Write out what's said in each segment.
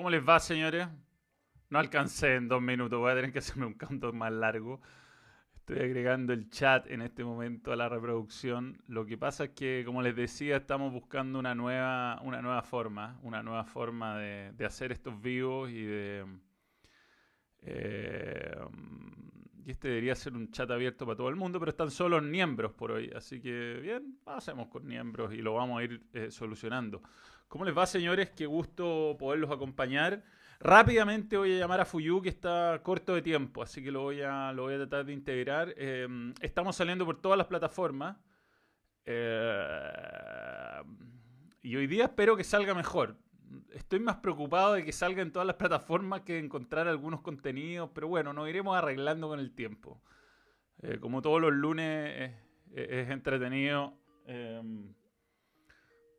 ¿Cómo les va, señores? No alcancé en dos minutos, voy a tener que hacerme un canto más largo. Estoy agregando el chat en este momento a la reproducción. Lo que pasa es que, como les decía, estamos buscando una nueva, una nueva forma, una nueva forma de, hacer estos vivos y de... Eh, este debería ser un chat abierto para todo el mundo, pero están solo miembros por hoy. Así que, bien, hacemos con miembros y lo vamos a ir eh, solucionando. ¿Cómo les va, señores? Qué gusto poderlos acompañar. Rápidamente voy a llamar a Fuyu, que está corto de tiempo, así que lo voy a, lo voy a tratar de integrar. Em, estamos saliendo por todas las plataformas. Eh, y hoy día espero que salga mejor. Estoy más preocupado de que salga en todas las plataformas que de encontrar algunos contenidos, pero bueno, nos iremos arreglando con el tiempo. Eh, como todos los lunes es entretenido.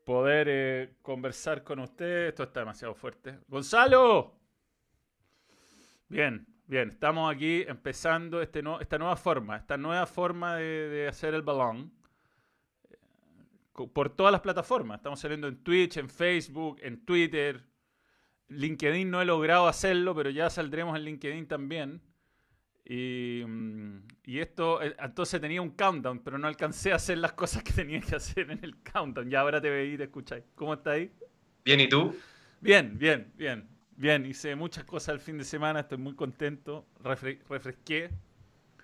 Poder eh, conversar con usted. Esto está demasiado fuerte. Gonzalo. Bien, bien. Estamos aquí empezando este esta nueva forma, esta nueva forma de, hacer el balón eh, por todas las plataformas. Estamos saliendo en Twitch, en Facebook, en Twitter. LinkedIn no he logrado hacerlo, pero ya saldremos en LinkedIn también. Mm, y, esto, eh, entonces tenía un countdown, pero no alcancé a hacer las cosas que tenía que hacer en el countdown. Ya ahora te veí y te escucháis. ¿Cómo estás ahí? Bien, ¿y tú? Bien, bien, bien. Bien, hice muchas cosas el fin de semana, estoy muy contento. refresqué.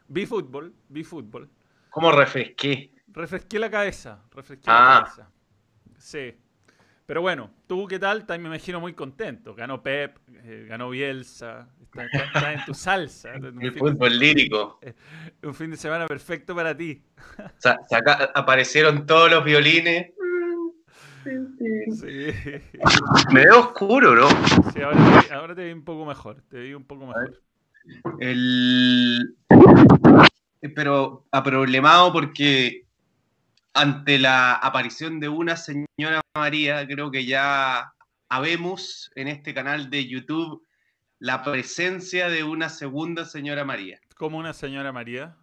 Vi fútbol, vi fútbol. ¿Cómo refresqué? Refresqué la cabeza, refresqué la ah. cabeza. Sí. Pero bueno, ¿tú qué tal? También me imagino muy contento. Ganó Pep, eh, ganó Bielsa, está, en tu salsa. El fútbol lírico. Eh, un fin de semana perfecto para ti. aparecieron todos los violines. Sí. Me veo oscuro, ¿no? Sí, ahora te, ahora te vi un poco mejor. Te vi un poco mejor. El... Pero aproblemado porque ante la aparición de una señora María, creo que ya habemos en este canal de YouTube la presencia de una segunda señora María. ¿Cómo una señora María?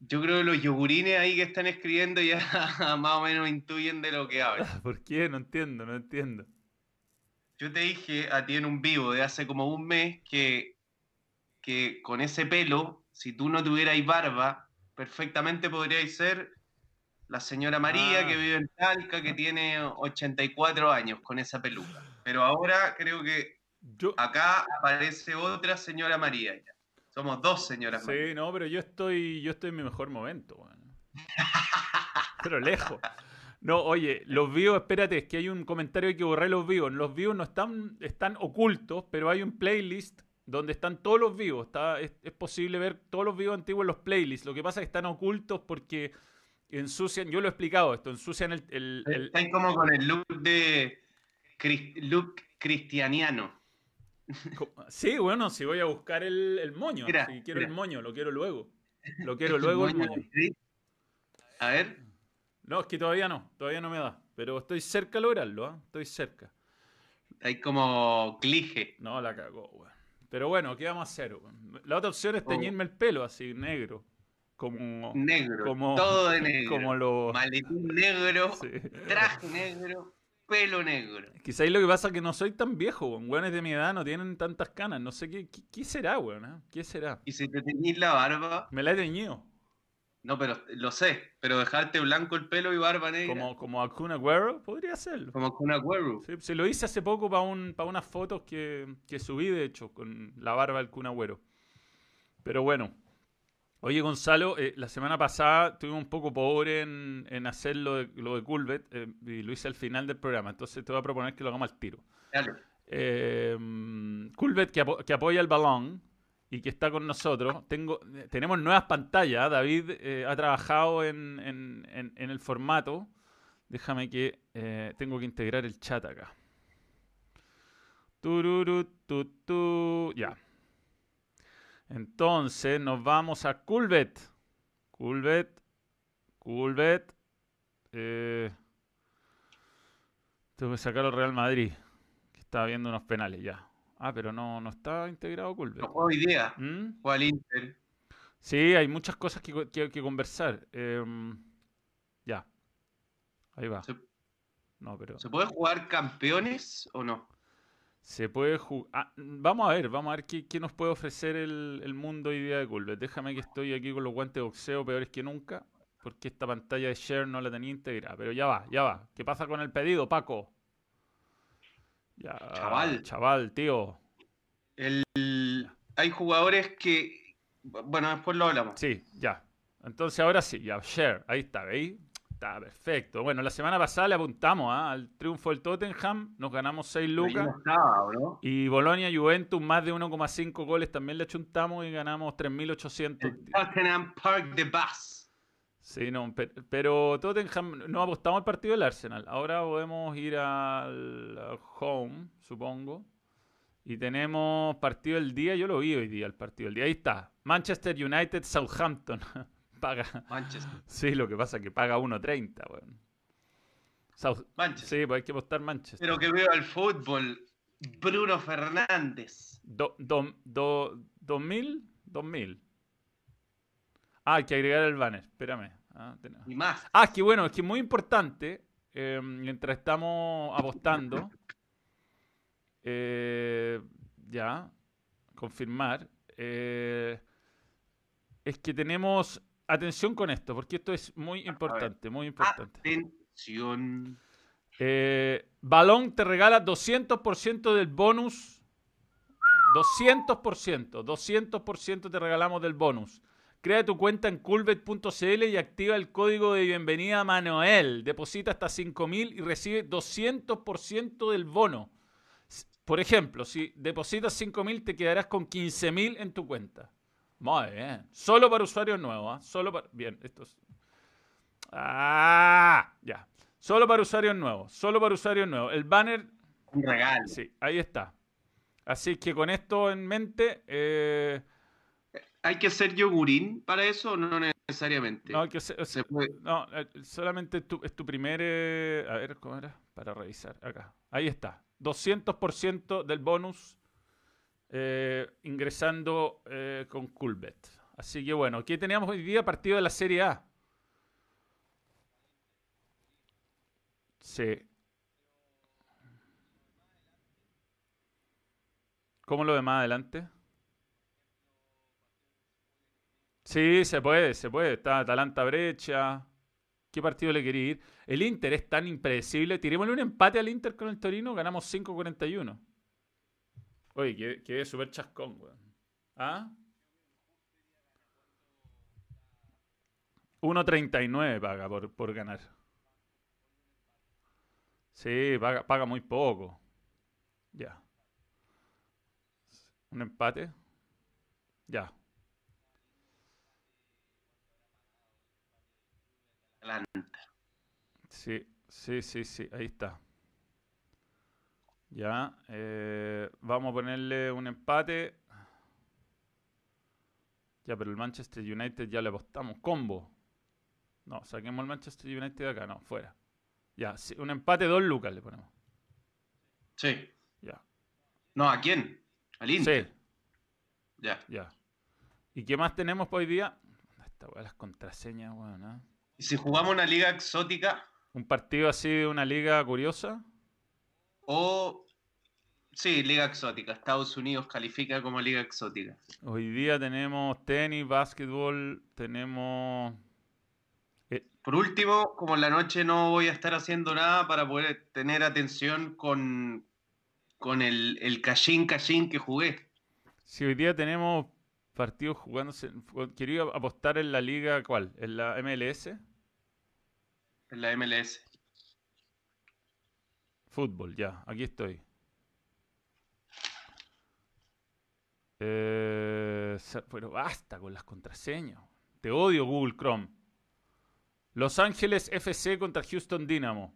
Yo creo que los yogurines ahí que están escribiendo ya más o menos intuyen de lo que habla. ¿Por qué? No entiendo, no entiendo. Yo te dije a ti en un vivo de hace como un mes que, que con ese pelo, si tú no tuvieras barba, perfectamente podría ser la señora María que ah. vive en Talca, que tiene 84 años con esa peluca. Pero ahora creo que acá aparece otra señora María. Somos dos señoras sí, Sí, no, pero yo estoy, yo estoy en mi mejor momento. pero lejos. No, oye, los vivos, espérate, es que hay un comentario que borré los vivos. Los vivos no están, están ocultos, pero hay un playlist donde están todos los vivos. Está, es, posible ver todos los vivos antiguos en los playlists. Lo que pasa es que están ocultos porque ensucian, yo lo he explicado esto, ensucian el... Están como con el look de look cristianiano. Sí, bueno, si voy a buscar el, moño, si quiero el moño, lo quiero luego. Lo quiero luego el moño. A ver. No, es que todavía no, todavía no me da. Pero estoy cerca de lograrlo, ¿ah? Estoy cerca. Hay como clige. No, la cagó, weón. Pero bueno, ¿qué vamos a hacer? La otra opción es oh. teñirme el pelo así, negro. Como, negro, como, todo de negro. Como lo... Maletín negro, traje negro, pelo negro. Quizás lo que pasa es que no soy tan viejo, weón. Weones de mi edad no tienen tantas canas. No sé qué, qué, será, weón. ¿eh? ¿Qué será? ¿Y si te teñís la barba? Me la he teñido. No, pero lo sé, pero dejarte blanco el pelo y barba negra. Como, como Akuna Agüero, podría ser. Como Akuna Agüero. Sí, se lo hice hace poco para un, para unas fotos que, que, subí, de hecho, con la barba del Kun Agüero. Pero bueno. Oye, Gonzalo, eh, la semana pasada estuve un poco pobre en, en hacer lo de, lo de Culvet eh, y lo hice al final del programa. Entonces te voy a proponer que lo hagamos al tiro. Dale. Eh, Culvet, que, que apoya el balón, y que está con nosotros. Tengo, tenemos nuevas pantallas. David ha trabajado en, en, en, el formato. Déjame que tengo que integrar el chat acá. tu, ya. Entonces nos vamos a Culbet. Culbet. Culbet. Eh, tengo que sacar al Real Madrid. Que está viendo unos penales ya. Ah, pero no, no está integrado Culver. No juego idea. ¿Mm? al Inter. Sí, hay muchas cosas que, que, que conversar. Em, ya. Ahí va. No, pero. ¿Se puede jugar campeones o no? Se puede jugar. vamos a ver, vamos a ver qué, nos puede ofrecer el, mundo hoy día de Culver. Déjame que estoy aquí con los guantes de boxeo peores que nunca, porque esta pantalla de share no la tenía integrada. Pero ya va, ya va. ¿Qué pasa con el pedido, Paco? Ya, chaval. Chaval, tío. El... Hay jugadores que. Bueno, después lo hablamos. Sí, ya. Entonces ahora sí, ya, share. Ahí está, ¿veis? Está perfecto. Bueno, la semana pasada le apuntamos ¿ah? al triunfo del Tottenham, nos ganamos 6 lucas. Y Bolonia Juventus, más de 1,5 goles, también le achuntamos y ganamos 3.800. Tottenham Park de Bass. Sí, no, pero, Tottenham, no apostamos al partido del Arsenal. Ahora podemos ir al home, supongo. Y tenemos partido del día, yo lo vi hoy día, el partido del día. Ahí está, Manchester United, Southampton. paga. Manchester. Sí, lo que pasa es que paga 1.30, weón. Sí, pues hay que apostar Manchester. Pero que veo al fútbol. Bruno Fernández. Do, do, do, ¿2000? 2000. Ah, hay que agregar el banner. Espérame. Ah, y más. Ah, es que bueno, es que es muy importante. Eh, mientras estamos apostando. Eh, ya. Confirmar. Eh, es que tenemos atención con esto, porque esto es muy importante, muy importante. Atención. Eh, Balón te regala 200% del bonus. 200%, 200% te regalamos del bonus. Crea tu cuenta en culbet.cl y activa el código de bienvenida Manuel. Deposita hasta 5.000 y recibe 200% del bono. Por ejemplo, si depositas 5.000 te quedarás con 15.000 en tu cuenta. Muy bien. Solo para usuarios nuevos. ¿ah? Solo para. Bien, esto es. Ah, ya. Solo para usuarios nuevos. Solo para usuarios nuevos. El banner. Un regalo. Sí, ahí está. Así que con esto en mente. Eh, ¿Hay que ser yogurín para eso o no necesariamente? No, hay que ser, no eh, solamente es tu, es tu primer. Eh, a ver, ¿cómo era? Para revisar. Acá. Ahí está. 200% del bonus eh, ingresando eh, con Culbet. Así que bueno, aquí teníamos hoy día partido de la Serie A. Sí. ¿Cómo lo de más adelante? Sí, se puede, se puede. Está Atalanta Brecha. ¿Qué partido le quería ir? El Inter es tan impredecible. Tirémosle un empate al Inter con el Torino, ganamos 5.41. Oye, quedé, súper chascón, weón. ¿Ah? 1.39 paga por, por ganar. Sí, paga, paga muy poco. Ya. ¿Un empate? Ya. Sí, sí, sí, sí, ahí está. Ya, eh, vamos a ponerle un empate. Ya, pero el Manchester United ya le apostamos. Combo. No, saquemos el Manchester United de acá. No, fuera. Ya, un empate, dos lucas le ponemos. Sí. Ya. No, ¿a quién? ¿Al Inter? Sí. Ya. Ya. ¿Y qué más tenemos para hoy día? Esta las contraseñas, weón. ¿Y si jugamos una liga exótica? ¿Un partido así de una liga curiosa? O, sí, liga exótica. Estados Unidos califica como liga exótica. Hoy día tenemos tenis, básquetbol, tenemos... Eh, Por último, como en la noche no voy a estar haciendo nada para poder tener atención con, con el, el cachín que jugué. Si hoy día tenemos partidos jugándose... Quería apostar en la liga, ¿cuál? ¿En la MLS? En la MLS. Fútbol, ya, aquí estoy. Eh, pero basta con las contraseñas. Te odio Google Chrome. Los Ángeles FC contra Houston Dynamo.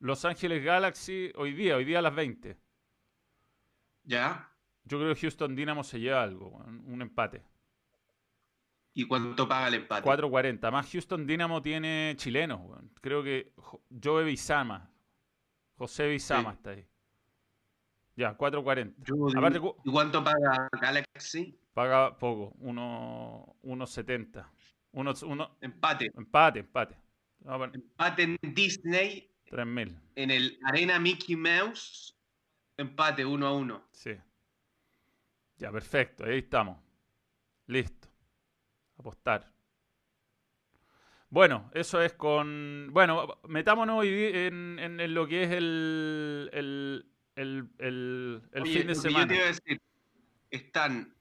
Los Ángeles Galaxy hoy día, hoy día a las 20. ¿Ya? Yo creo que Houston Dynamo se lleva algo, un empate. ¿Y cuánto paga el empate? 4.40. Más Houston Dynamo tiene chilenos, Creo que Joe Bizama José Bizama está ahí. Ya, 4.40. ¿Y cuánto paga Galaxy? Paga poco, 1.70. Uno, uno, empate. Empate, empate. Empate en Disney 3.000. En el Arena Mickey Mouse, empate 1 a 1. Sí. Ya, perfecto. Ahí estamos. Listo. Apostar. Bueno, eso es con. Bueno, metámonos hoy en, en, en lo que es el, el, el, el, el Oye, fin de que Yo semana. te iba a decir, están.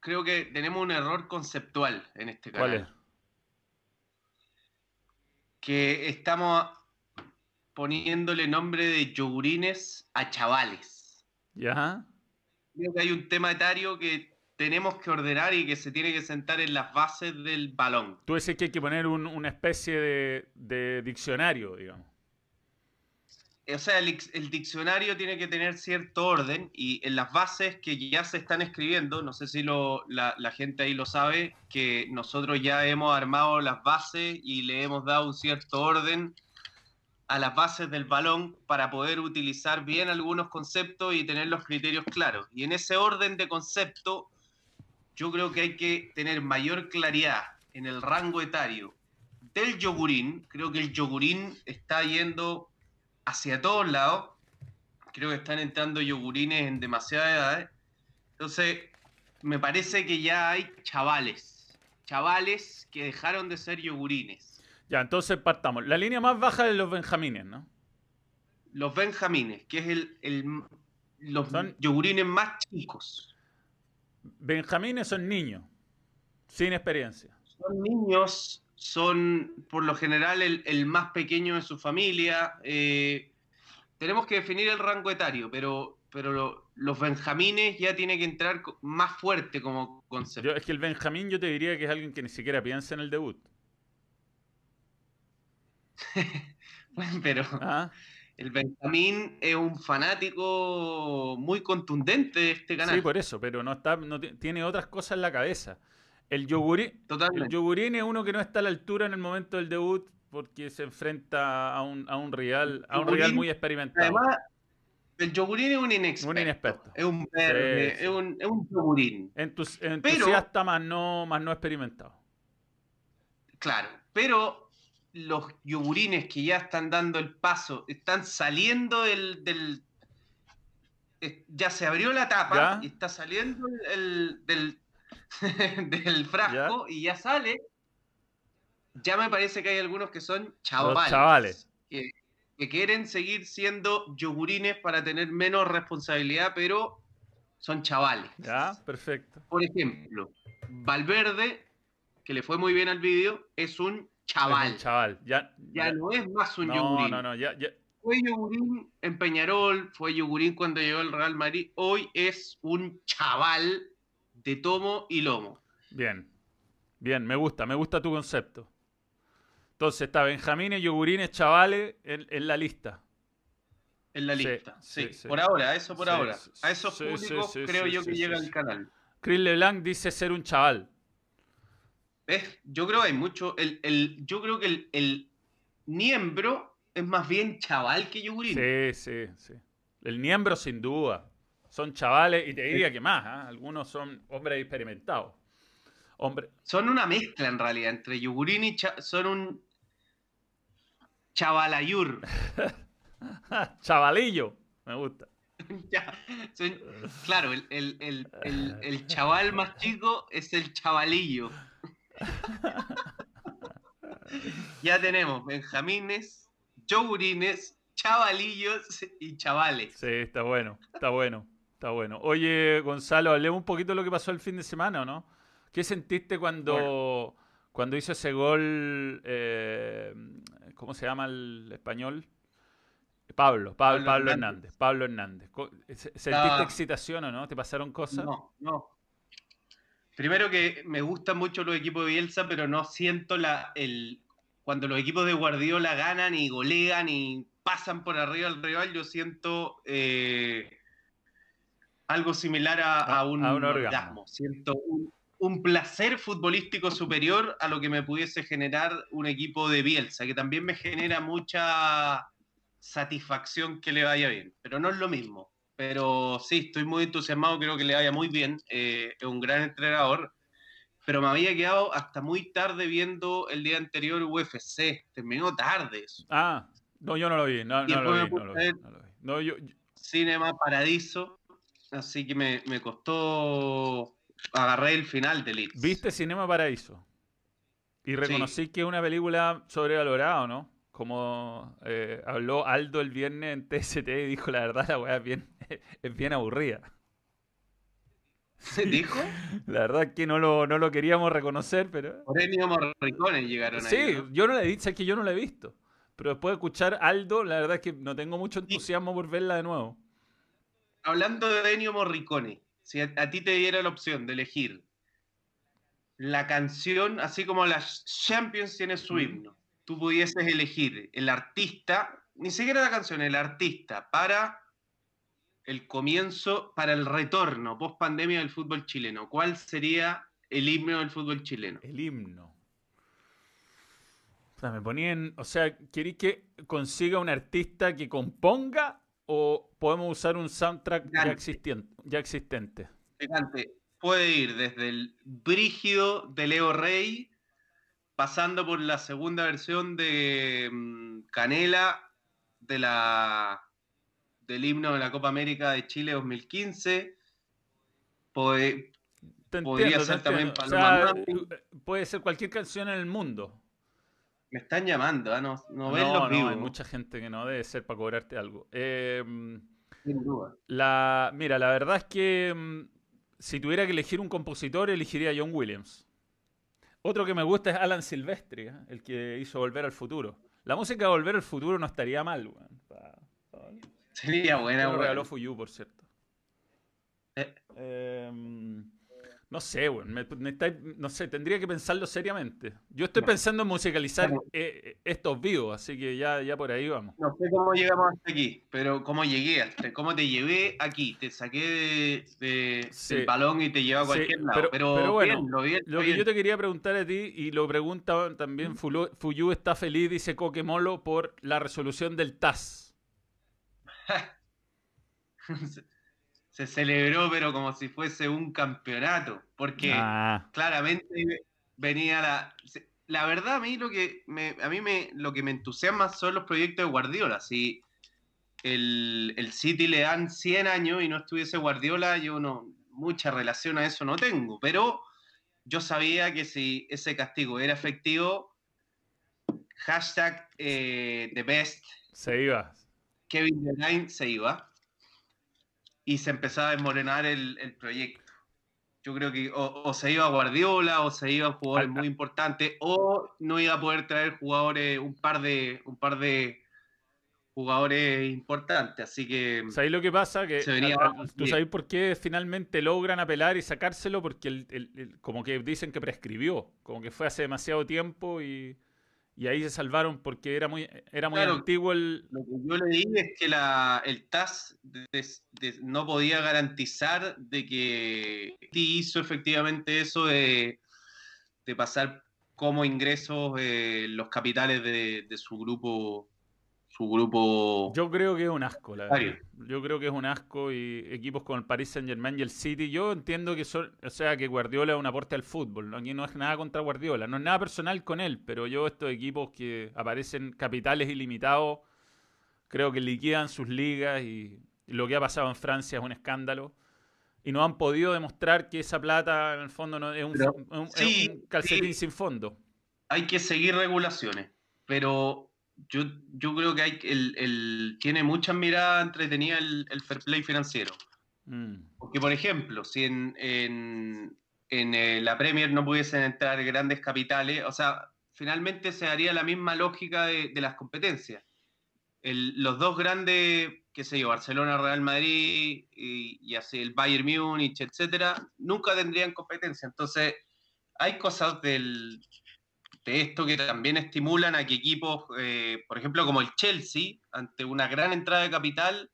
Creo que tenemos un error conceptual en este canal. ¿Cuál es? Que estamos poniéndole nombre de yogurines a chavales. ¿Ya? Creo que hay un tema etario que tenemos que ordenar y que se tiene que sentar en las bases del balón. Tú dices que hay que poner un- una especie de, de diccionario, digamos. O sea, el, diccionario tiene que tener cierto orden y en las bases que ya se están escribiendo, no sé si lo- la, la gente ahí lo sabe, que nosotros ya hemos armado las bases y le hemos dado un cierto orden a las bases del balón para poder utilizar bien algunos conceptos y tener los criterios claros. Y en ese orden de concepto, yo creo que hay que tener mayor claridad en el rango etario del yogurín. Creo que el yogurín está yendo hacia todos lados. Creo que están entrando yogurines en demasiadas edades. Entonces, me parece que ya hay chavales. Chavales que dejaron de ser yogurines. Ya, entonces partamos. La línea más baja de los benjamines, ¿no? Los benjamines, que es el, el- los Son- yogurines más chicos. Benjamines son niños, sin experiencia. Son niños, son por lo general el, el más pequeño de su familia. eh, tenemos que definir el rango etario, pero, pero lo- los benjamines ya tiene que entrar más fuerte como concepto. Yo- es que el benjamín yo te diría que es alguien que ni siquiera piensa en el debut. Pero ¿Ah? El Benjamín es un fanático muy contundente de este canal. Sí, por eso, pero no está, no tiene otras cosas en la cabeza. El yogurín, el yogurín es uno que no está a la altura en el momento del debut porque se enfrenta a un, a un rival, a un Yogurín, rival muy experimentado. Además, el yogurín es un inexperto. Un inexperto. Es un verde, Sí, sí. Es, un, es un yogurín. Entus- entusiasta más no, más no experimentado. Claro, pero los yogurines que ya están dando el paso, están saliendo del... del- eh, ya se abrió la tapa ¿Ya? y está saliendo el, del, del frasco y ya sale. Ya me parece que hay algunos que son chavales. Chavales. Que, que quieren seguir siendo yogurines para tener menos responsabilidad, pero son chavales. Ya, perfecto. Por ejemplo, Valverde, que le fue muy bien al vídeo, es un chaval. Es un chaval. Ya, Ya ya- no es más un no, yogurín. no, no, ya, ya- Fue yogurín en Peñarol, fue yogurín cuando llegó al Real Madrid. Hoy es un chaval de tomo y lomo. Bien. Bien, me gusta, me gusta tu concepto. Entonces está Benjamines, Yogurines, chavales en, en la lista. En la Sí, lista. Sí, por ahora, eso por ahora. A esos públicos creo yo que llega al canal. Chris LeBlanc dice ser un chaval. ¿Ves? Yo creo que hay mucho. El, el- yo creo que el, el miembro es más bien chaval que yogurín. Sí, sí, sí. El miembro sin duda. Son chavales y te diría que más. ¿ah? Algunos son hombres experimentados. Hombre, Son una mezcla en realidad entre yogurín y cha- son un chavalayur. chavalillo. Me gusta. Ya, son- claro, el- el- el- el chaval más chico es el chavalillo. Ya tenemos benjamines, yogurines, chavalillos y chavales. Sí, está bueno, está bueno, está bueno. Oye, Gonzalo, hablemos un poquito de lo que pasó el fin de semana, ¿o no? ¿Qué sentiste cuando, cuando hizo ese gol, eh, ¿cómo se llama el español? Pablo, Pablo, Pablo Pablo Hernández. Hernández. Pablo Hernández. ¿Sentiste excitación o no? ¿Te pasaron cosas? No, no. Primero que me gustan mucho los equipos de Bielsa, pero no siento la, el, cuando los equipos de Guardiola ganan y golean y pasan por arriba al rival, yo siento eh, algo similar a, A- un, a un orgasmo. orgasmo. Siento un, un placer futbolístico superior a lo que me pudiese generar un equipo de Bielsa, que también me genera mucha satisfacción que le vaya bien, pero no es lo mismo. Pero sí, estoy muy entusiasmado, creo que le vaya muy bien. eh, es un gran entrenador. Pero me había quedado hasta muy tarde viendo el día anterior UFC. Terminó tarde eso. Ah, No, yo no lo vi. No, no, lo, vi, no, lo, vi, no yo, Cinema Paradiso. Así que me, me costó. Agarré el final de Leeds. ¿Viste Cinema Paraíso? Y reconocí que es una película sobrevalorada, ¿no? Como eh, habló Aldo el viernes en TST y dijo la verdad, la weá es bien, es bien aburrida. ¿Se dijo? La verdad es que no lo, no lo queríamos reconocer, pero. Por Ennio Morricone llegaron sí, ahí. Sí, yo no la he visto, es que yo no la he visto. Pero después de escuchar Aldo, la verdad es que no tengo mucho entusiasmo por verla de nuevo. Hablando de Ennio Morricone, si a, ti te diera la opción de elegir la canción, así como las Champions tiene su himno, tú pudieses elegir el artista, ni siquiera la canción, el artista, para el comienzo, para el retorno post pandemia del fútbol chileno, ¿cuál sería el himno del fútbol chileno? El himno. O sea, me ponían, o sea, ¿queréis que consiga un artista que componga o podemos usar un soundtrack ya existente? Ya existente? Puede ir desde el brígido de Leo Rey, pasando por la segunda versión de mm, Canela de la del himno de la Copa América de Chile 2015. podría ser también Paloma Puede ser cualquier canción en el mundo. Me están llamando, ¿ah? no, no, ven los no, Hay mucha gente que no debe ser para cobrarte algo. Em, Sin duda. La, mira, la verdad es que em, si tuviera que elegir un compositor, elegiría a John Williams. Otro que me gusta es Alan Silvestri, ¿eh? el que hizo Volver al Futuro. La música de Volver al Futuro no estaría mal, Sería buena, Lo regaló Fuyu, por cierto. Eh. Em, no sé, güey. no sé, tendría que pensarlo seriamente. Yo estoy pensando en musicalizar eh, eh, estos vivos, así que ya, ya por ahí vamos. No sé cómo llegamos hasta aquí, pero cómo llegué hasta, cómo te llevé aquí. Te saqué de, del balón y te llevé a cualquier lado. Pero, bueno, lo, que yo te quería preguntar a ti, y lo pregunta también Fuyu, está feliz, dice Coquemolo, por la resolución del TAS. se celebró, pero como si fuese un campeonato, porque ah. claramente venía la... La verdad, a mí lo que me, a mí me, lo que me entusiasma son los proyectos de Guardiola. Si el, el City le dan 100 años y no estuviese Guardiola, yo no, mucha relación a eso no tengo. Pero yo sabía que si ese castigo era efectivo, hashtag eh, the best. Se iba. Kevin Line se iba y se empezaba a desmorenar el, proyecto. Yo creo que o, se iba a Guardiola o se iba a jugadores muy importantes o no iba a poder traer jugadores, un par de, un par de jugadores importantes. Así que. ¿Sabéis lo que pasa? Que ¿Tú sabéis por qué finalmente logran apelar y sacárselo? Porque el, como que dicen que prescribió, como que fue hace demasiado tiempo y y ahí se salvaron porque era muy, era muy antiguo el... Lo que yo leí es que la, el TAS no podía garantizar de que hizo efectivamente eso de, de pasar como ingresos eh, los capitales de, de, su grupo su grupo. Yo creo que es un asco, la verdad. Yo creo que es un asco y equipos como el Paris Saint Germain y el City. Yo entiendo que son, o sea, que Guardiola es un aporte al fútbol. Aquí no es nada contra Guardiola, no es nada personal con él, pero yo estos equipos que aparecen capitales ilimitados, creo que liquidan sus ligas y, lo que ha pasado en Francia es un escándalo. Y no han podido demostrar que esa plata en el fondo no, es, un, calcetín sin fondo. Hay que seguir regulaciones, pero yo, yo creo que hay, el, el, tiene muchas miradas entretenidas el, el fair play financiero. Mm. Porque, por ejemplo, si en, en, en eh, la Premier no pudiesen entrar grandes capitales, o sea, finalmente se daría la misma lógica de, de las competencias. El, los dos grandes, qué sé yo, Barcelona, Real Madrid y, y así el Bayern Múnich, etcétera, nunca tendrían competencia. Entonces, hay cosas del, de esto que también estimulan a que equipos, eh, por ejemplo, como el Chelsea, ante una gran entrada de capital,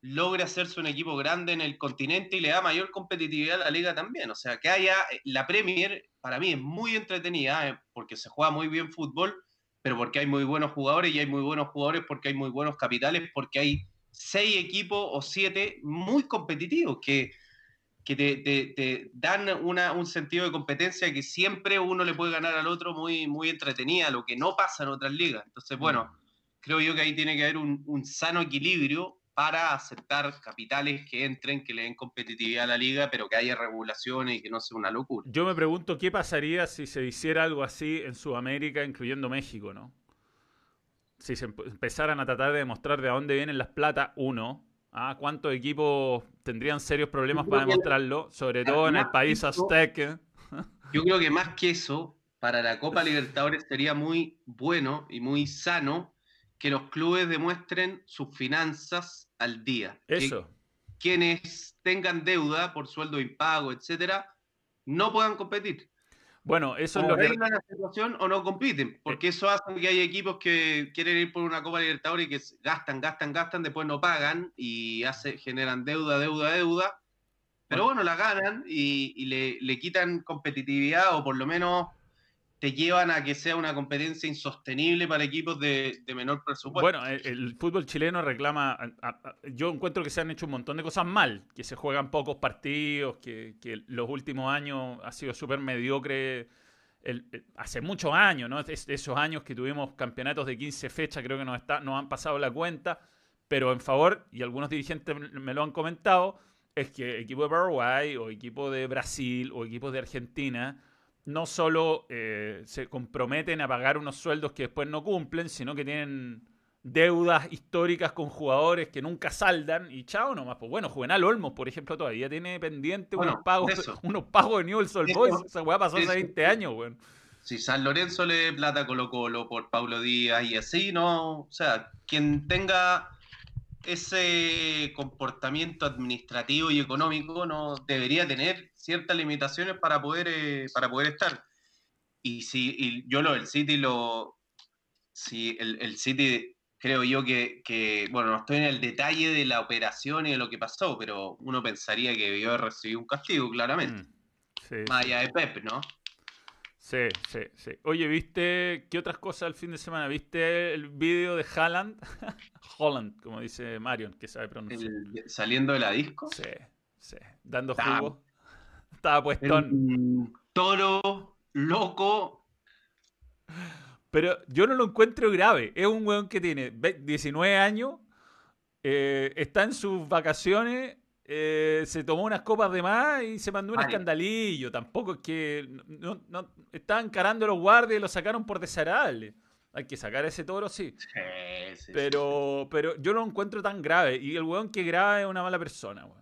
logre hacerse un equipo grande en el continente y le da mayor competitividad a la liga también. O sea, que haya eh, la Premier, para mí es muy entretenida, eh, porque se juega muy bien fútbol, pero porque hay muy buenos jugadores y hay muy buenos jugadores porque hay muy buenos capitales, porque hay seis equipos o siete muy competitivos que que te, dan un sentido de competencia que siempre uno le puede ganar al otro muy, muy entretenida, lo que no pasa en otras ligas. Entonces, bueno, mm. creo yo que ahí tiene que haber un, un sano equilibrio para aceptar capitales que entren, que le den competitividad a la liga, pero que haya regulaciones y que no sea una locura. Yo me pregunto qué pasaría si se hiciera algo así en Sudamérica, incluyendo México, ¿no? Si se empezaran a tratar de demostrar de dónde vienen las platas, uno, ¿ah? ¿cuántos equipos tendrían serios problemas para demostrarlo? Sobre todo en el país azteca. Yo creo que más que eso, para la Copa Libertadores sería muy bueno y muy sano que los clubes demuestren sus finanzas al día. Eso. quienes tengan deuda por sueldo impago, etcétera, no puedan competir. Bueno, eso es lo que. la situación o no compiten, porque eso hace que hay equipos que quieren ir por una Copa Libertadores y que gastan, gastan, gastan, después no pagan y hace, generan deuda, deuda, deuda. Pero bueno, la ganan y, le, le, quitan competitividad o por lo menos te llevan a que sea una competencia insostenible para equipos de, menor presupuesto. Bueno, el, fútbol chileno reclama, yo encuentro que se han hecho un montón de cosas mal, que se juegan pocos partidos, que, los últimos años ha sido súper mediocre. hace muchos años, ¿no? esos años que tuvimos campeonatos de 15 fechas, creo que nos, está, nos han pasado la cuenta, pero en favor, y algunos dirigentes me lo han comentado, es que equipo de Paraguay o equipo de Brasil o equipos de Argentina no solo eh, se comprometen a pagar unos sueldos que después no cumplen, sino que tienen deudas históricas con jugadores que nunca saldan y chao nomás. Pues bueno, Juvenal Olmos, por ejemplo, todavía tiene pendiente unos, pagos, unos pagos de Newell's Old Boys. Esa weá pasó hace 20 años, weón. Si San Lorenzo le plata Colo Colo por Paulo Díaz y así, no. O sea, quien tenga ese comportamiento administrativo y económico no debería tener ciertas limitaciones para poder, eh, para poder estar. Y si yo lo del City lo. Si el, City creo yo que, bueno, no estoy en el detalle de la operación y de lo que pasó, pero uno pensaría que debió haber recibido un castigo, claramente. Mm, Más allá de Pep, ¿no? Sí, sí, sí. Oye, ¿viste qué otras cosas el fin de semana? ¿Viste el vídeo de Haaland? Holland, como dice Marion, que sabe pronunciar. ¿Saliendo de la disco? Sí, sí. Dando jugo. Estaba puesto en... Toro, loco. Pero yo no lo encuentro grave. Es un weón que tiene 19 años, eh, está en sus vacaciones eh, se tomó unas copas de más y se mandó un escandalillo. Tampoco es que. No, no, estaban encarando los guardias y lo sacaron por desagradable. Hay que sacar ese toro, sí. pero, pero yo no lo encuentro tan grave. Y el weón que graba es una mala persona, O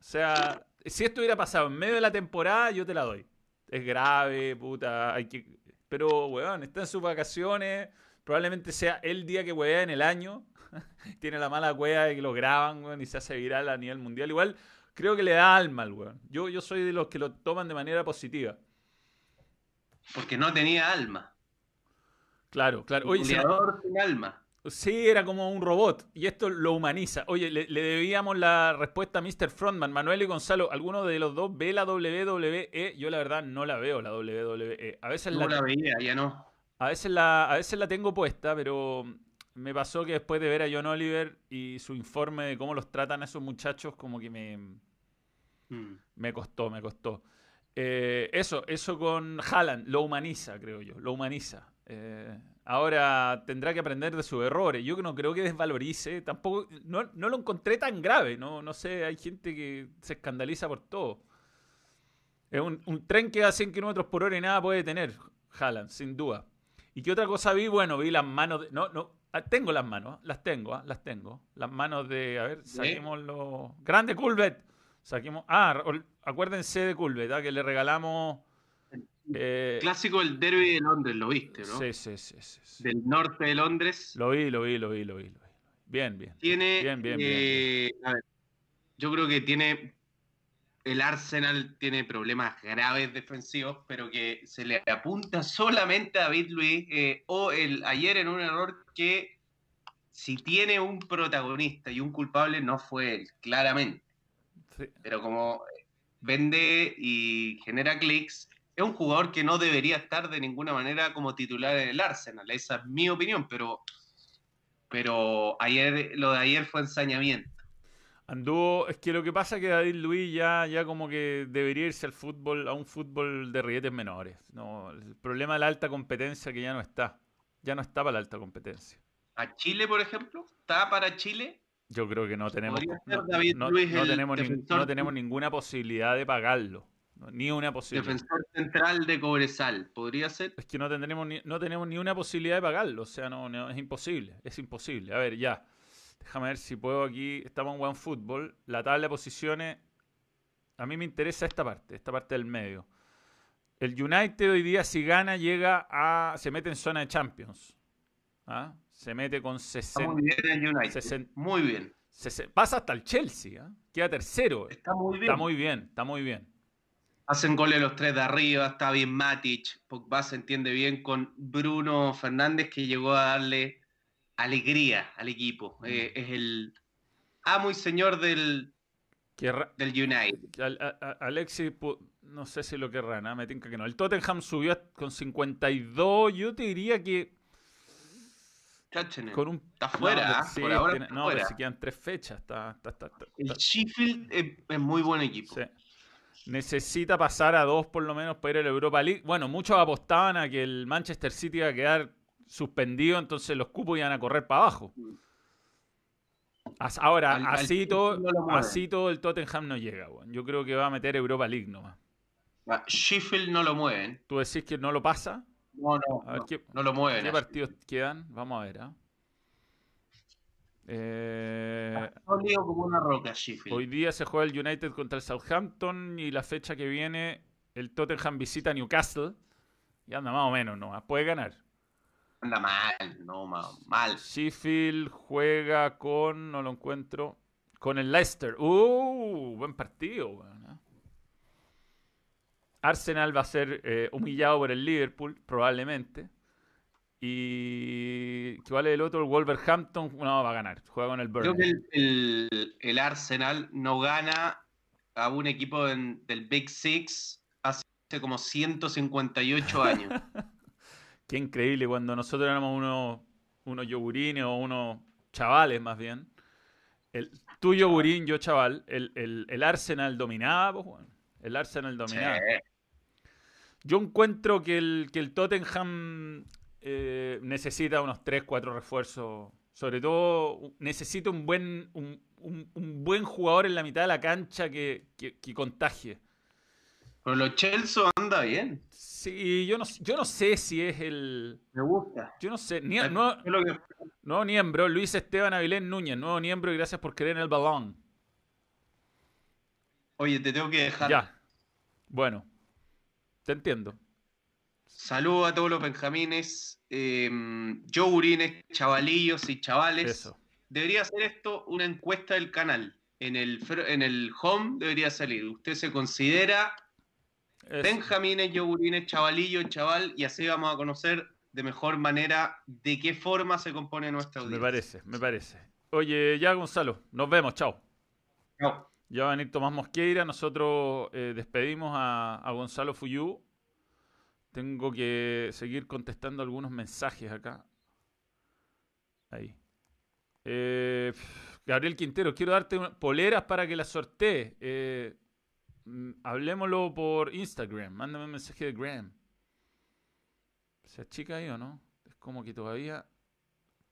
sea, si esto hubiera pasado en medio de la temporada, yo te la doy. Es grave, puta. Hay que... Pero, weón, está en sus vacaciones. Probablemente sea el día que weá en el año. tiene la mala cueva de que lo graban, y se hace viral a nivel mundial. Igual creo que le da alma al weón. Yo, yo soy de los que lo toman de manera positiva. Porque no tenía alma. Claro, claro. Oye, sin alma. Sí, era como un robot y esto lo humaniza. Oye, le, debíamos la respuesta a Mr. Frontman. Manuel y Gonzalo, ¿alguno de los dos ve la WWE? Yo la verdad no la veo, la WWE. A veces no la, veía, ya no. A veces, la, a veces la tengo puesta, pero me pasó que después de ver a John Oliver y su informe de cómo los tratan a esos muchachos, como que me, mm. me costó, me costó. Eh, eso, eso con Haaland, lo humaniza, creo yo, lo humaniza. Eh, ahora tendrá que aprender de sus errores. Yo no creo que desvalorice, tampoco, no, lo encontré tan grave, no, no sé, hay gente que se escandaliza por todo. Es un, un tren que a 100 kilómetros por hora y nada puede tener, Haaland, sin duda. ¿Y qué otra cosa vi? Bueno, vi las manos de, no, no, Ah, tengo las manos, las tengo, ah, las tengo. Las manos de, a ver, saquemos los... Grande Culbet. Saquemos... Ah, acuérdense de Culbet, ah, que le regalamos... Eh, clásico del derby de Londres, lo viste, ¿no? Sí, sí, sí, sí, Del norte de Londres. Lo vi, lo vi, lo vi, lo vi. Bien, bien. Tiene... Bien, bien, bien, eh, A ver, yo creo que tiene el Arsenal tiene problemas graves defensivos, pero que se le apunta solamente a David Luis, eh, o el, ayer en un error que si tiene un protagonista y un culpable no fue él, claramente. Pero como vende y genera clics, es un jugador que no debería estar de ninguna manera como titular en el Arsenal, esa es mi opinión, pero, pero ayer, lo de ayer fue ensañamiento. Anduvo, es que lo que pasa es que David Luis ya, ya como que debería irse al fútbol, a un fútbol de rietes menores. No, el problema de la alta competencia que ya no está. Ya no está para la alta competencia. a Chile, por ejemplo? ¿Está para Chile? Yo creo que no tenemos, ¿Podría ser no, tenemos, nin- defensor? no tenemos ninguna posibilidad de pagarlo. Ni una posibilidad. Defensor central de Cobresal. ¿Podría ser? Es que no tendremos ni, no tenemos ni una posibilidad de pagarlo. O sea, no, no, es imposible. Es imposible. A ver, ya. Déjame ver si puedo aquí. Estamos en OneFootball. La tabla de posiciones. A mí me interesa esta parte, esta parte del medio. El United hoy día, si gana, llega a. Se mete en zona de Champions. ¿Ah? Se mete con Está 60. muy bien el United. Sesen- Muy bien. sesen- pasa hasta el Chelsea. ¿ah? Queda tercero. Está muy bien. Está muy bien, está muy bien. Hacen goles los tres de arriba, está bien Matic, Pogba se entiende bien con Bruno Fernández que llegó a darle alegría al equipo. Mm. Eh, es el amo y señor del, Que ra- del United. Al- a- a- Alexis, no sé si lo querrán, ¿ah? me tinca que no. El Tottenham subió con 52. Yo te diría que con un. Está fuera, no, sí, por ahora tiene- está no, pero fuera. si quedan tres fechas. Está, está- El Sheffield es, es muy buen equipo. sí. Necesita pasar a dos por lo menos para ir a la Europa League. Bueno, muchos apostaban a que el Manchester City iba a quedar suspendido, entonces los cupos iban a correr para abajo. As- Ahora, Al- así, todo, no así todo el Tottenham no llega. weón. Yo creo que va a meter Europa League nomás. Sheffield no lo mueven. ¿Tú decís que no lo pasa? No, no, A ver, no, ¿qué- no lo mueven. ¿Qué partidos quedan? Vamos a ver. ¿ah? Eh, como una roca Sheffield. hoy día se juega el United contra el Southampton y la fecha que viene el Tottenham visita Newcastle y anda más o menos, ¿no? Puede ganar. Anda mal, no, ma- mal. Sheffield juega con, no lo encuentro, con el Leicester. ¡Uh! Buen partido. ¿ah? Arsenal va a ser eh, humillado por el Liverpool, probablemente. Y ¿cuál es el otro? El Wolverhampton no va a ganar. Juega con el Creo Burnley. que el, el- el Arsenal no gana a un equipo en- del Big Six hace como 158 años. Qué increíble cuando nosotros éramos unos, unos yogurines o unos chavales más bien. El, tú yogurín, yo chaval. El, el- el Arsenal dominaba, pues. El Arsenal dominaba. Yo encuentro que el, que el Tottenham eh, necesita unos 3, 4 refuerzos. Sobre todo necesita un buen, un, un- un buen jugador en la mitad de la cancha que, que- que contagie. Pero los Chelsea anda bien. Sí, yo no, yo no sé si es el... Me gusta. Yo no sé, ni, no, Es lo que- nuevo miembro, Luis Esteban Avilés Núñez, nuevo miembro y gracias por creer en el balón. Oye, te tengo que dejar. Ya. Bueno, te entiendo. Saludos a todos los benjamines, eh, yogurines, chavalillos y chavales. Eso. Debería hacer esto una encuesta del canal. En el, en el home debería salir. ¿Usted se considera Eso. benjamines, yogurines, chavalillo, chaval? Y así vamos a conocer de mejor manera de qué forma se compone nuestra Me audiencia. parece, me parece. Oye, ya Gonzalo, nos vemos, chao. Chao. Ya va a venir Tomás Mosqueira, nosotros eh, despedimos a, a Gonzalo Fuyú. Tengo que seguir contestando algunos mensajes acá. Ahí. Eh, Gabriel Quintero, quiero darte poleras para que las sortees. Eh, hablémoslo por Instagram. Mándame un mensaje de Gram. ¿Se achica ahí o no? Es como que todavía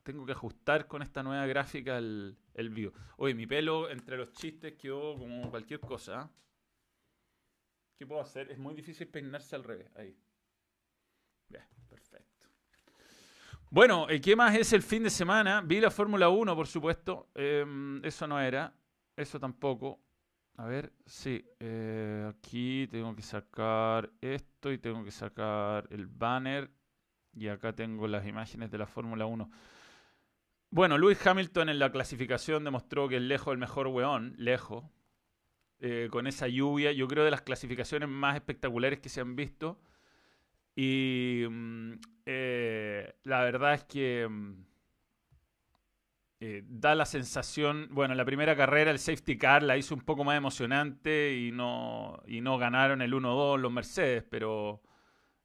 tengo que ajustar con esta nueva gráfica el, el video. Oye, mi pelo entre los chistes quedó como cualquier cosa. ¿ah? ¿Qué puedo hacer? Es muy difícil peinarse al revés. Ahí. Bien, perfecto. Bueno, eh, ¿qué más es el fin de semana? Vi la Fórmula 1, por supuesto. Em, eso no era. Eso tampoco. A ver, sí. eh, aquí tengo que sacar esto y tengo que sacar el banner. Y acá tengo las imágenes de la Fórmula 1. Bueno, Lewis Hamilton en la clasificación demostró que es lejos el mejor weón, lejos. eh, con esa lluvia, yo creo de las clasificaciones más espectaculares que se han visto. Y mm, eh, la verdad es que mm, eh, da la sensación, bueno, la primera carrera el safety car la hizo un poco más emocionante y no, y no ganaron el 1-2 los Mercedes, pero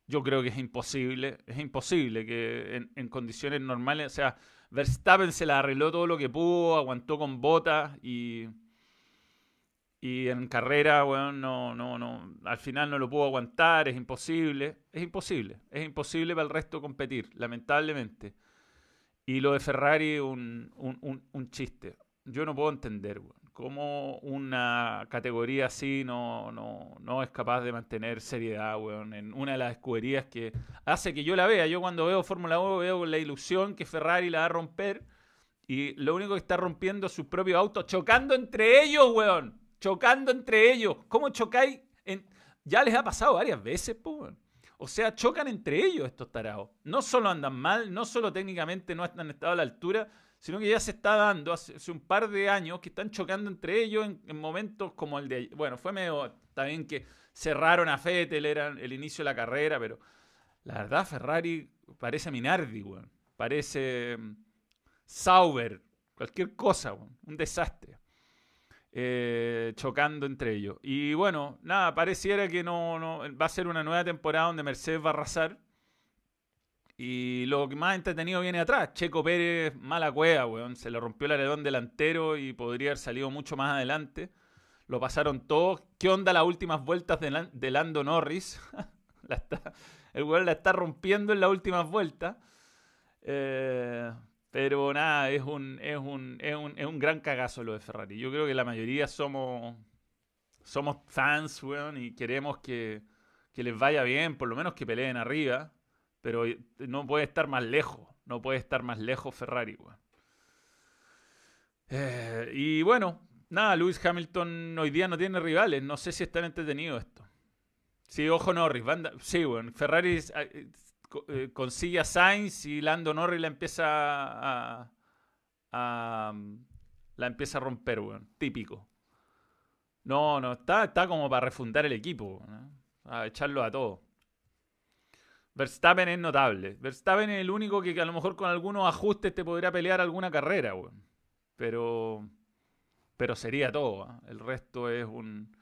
yo creo que es imposible, es imposible que en, en condiciones normales, o sea, Verstappen se la arregló todo lo que pudo, aguantó con botas y, y en carrera, bueno, no, no, no, al final no lo pudo aguantar, es imposible, es imposible, es imposible para el resto competir, lamentablemente. Y lo de Ferrari, un, un, chiste. Yo no puedo entender, cómo una categoría así no, no, no, es capaz de mantener seriedad, weón, en una de las escuderías que hace que yo la vea. Yo cuando veo Fórmula 1 veo la ilusión que Ferrari la va a romper y lo único que está rompiendo es su propio auto, chocando entre ellos, weón. Chocando entre ellos. ¿Cómo chocáis? Ya les ha pasado varias veces, weón. O sea, chocan entre ellos estos tarados. No solo andan mal, no solo técnicamente no han estado a la altura, sino que ya se está dando hace, un par de años que están chocando entre ellos en, momentos como el de... Bueno, fue medio también que cerraron a Fettel, era el inicio de la carrera, pero la verdad Ferrari parece Minardi, weón. Parece mm, Sauber, cualquier cosa, un desastre. Eh, chocando entre ellos. Y bueno, nada, pareciera que no, no, va a ser una nueva temporada donde Mercedes va a arrasar. Y lo que más entretenido viene atrás. Checo Pérez, mala cueva, weón. Se le rompió el aredón delantero y podría haber salido mucho más adelante. Lo pasaron todos. ¿Qué onda las últimas vueltas de, Lando Norris? el weón la está rompiendo en las últimas vueltas. Eh, pero nada, es un, es un, es un, es un gran cagazo lo de Ferrari. Yo creo que la mayoría somos, somos fans, weón, y queremos que, que les vaya bien, por lo menos que peleen arriba. Pero no puede estar más lejos. No puede estar más lejos Ferrari, weón. Eh, y bueno, nada, Lewis Hamilton hoy día no tiene rivales. No sé si están entretenidos esto. Sí, ojo Norris. Sí, weón. Ferrari eh, consigue a Sainz y Lando Norris la empieza a, la empieza a romper, weón. Típico. No, no, está, está como para refundar el equipo, a echarlo a todo. Verstappen es notable. Verstappen es el único que, a lo mejor con algunos ajustes te podría pelear alguna carrera, weón. Pero, pero sería todo. El resto es un...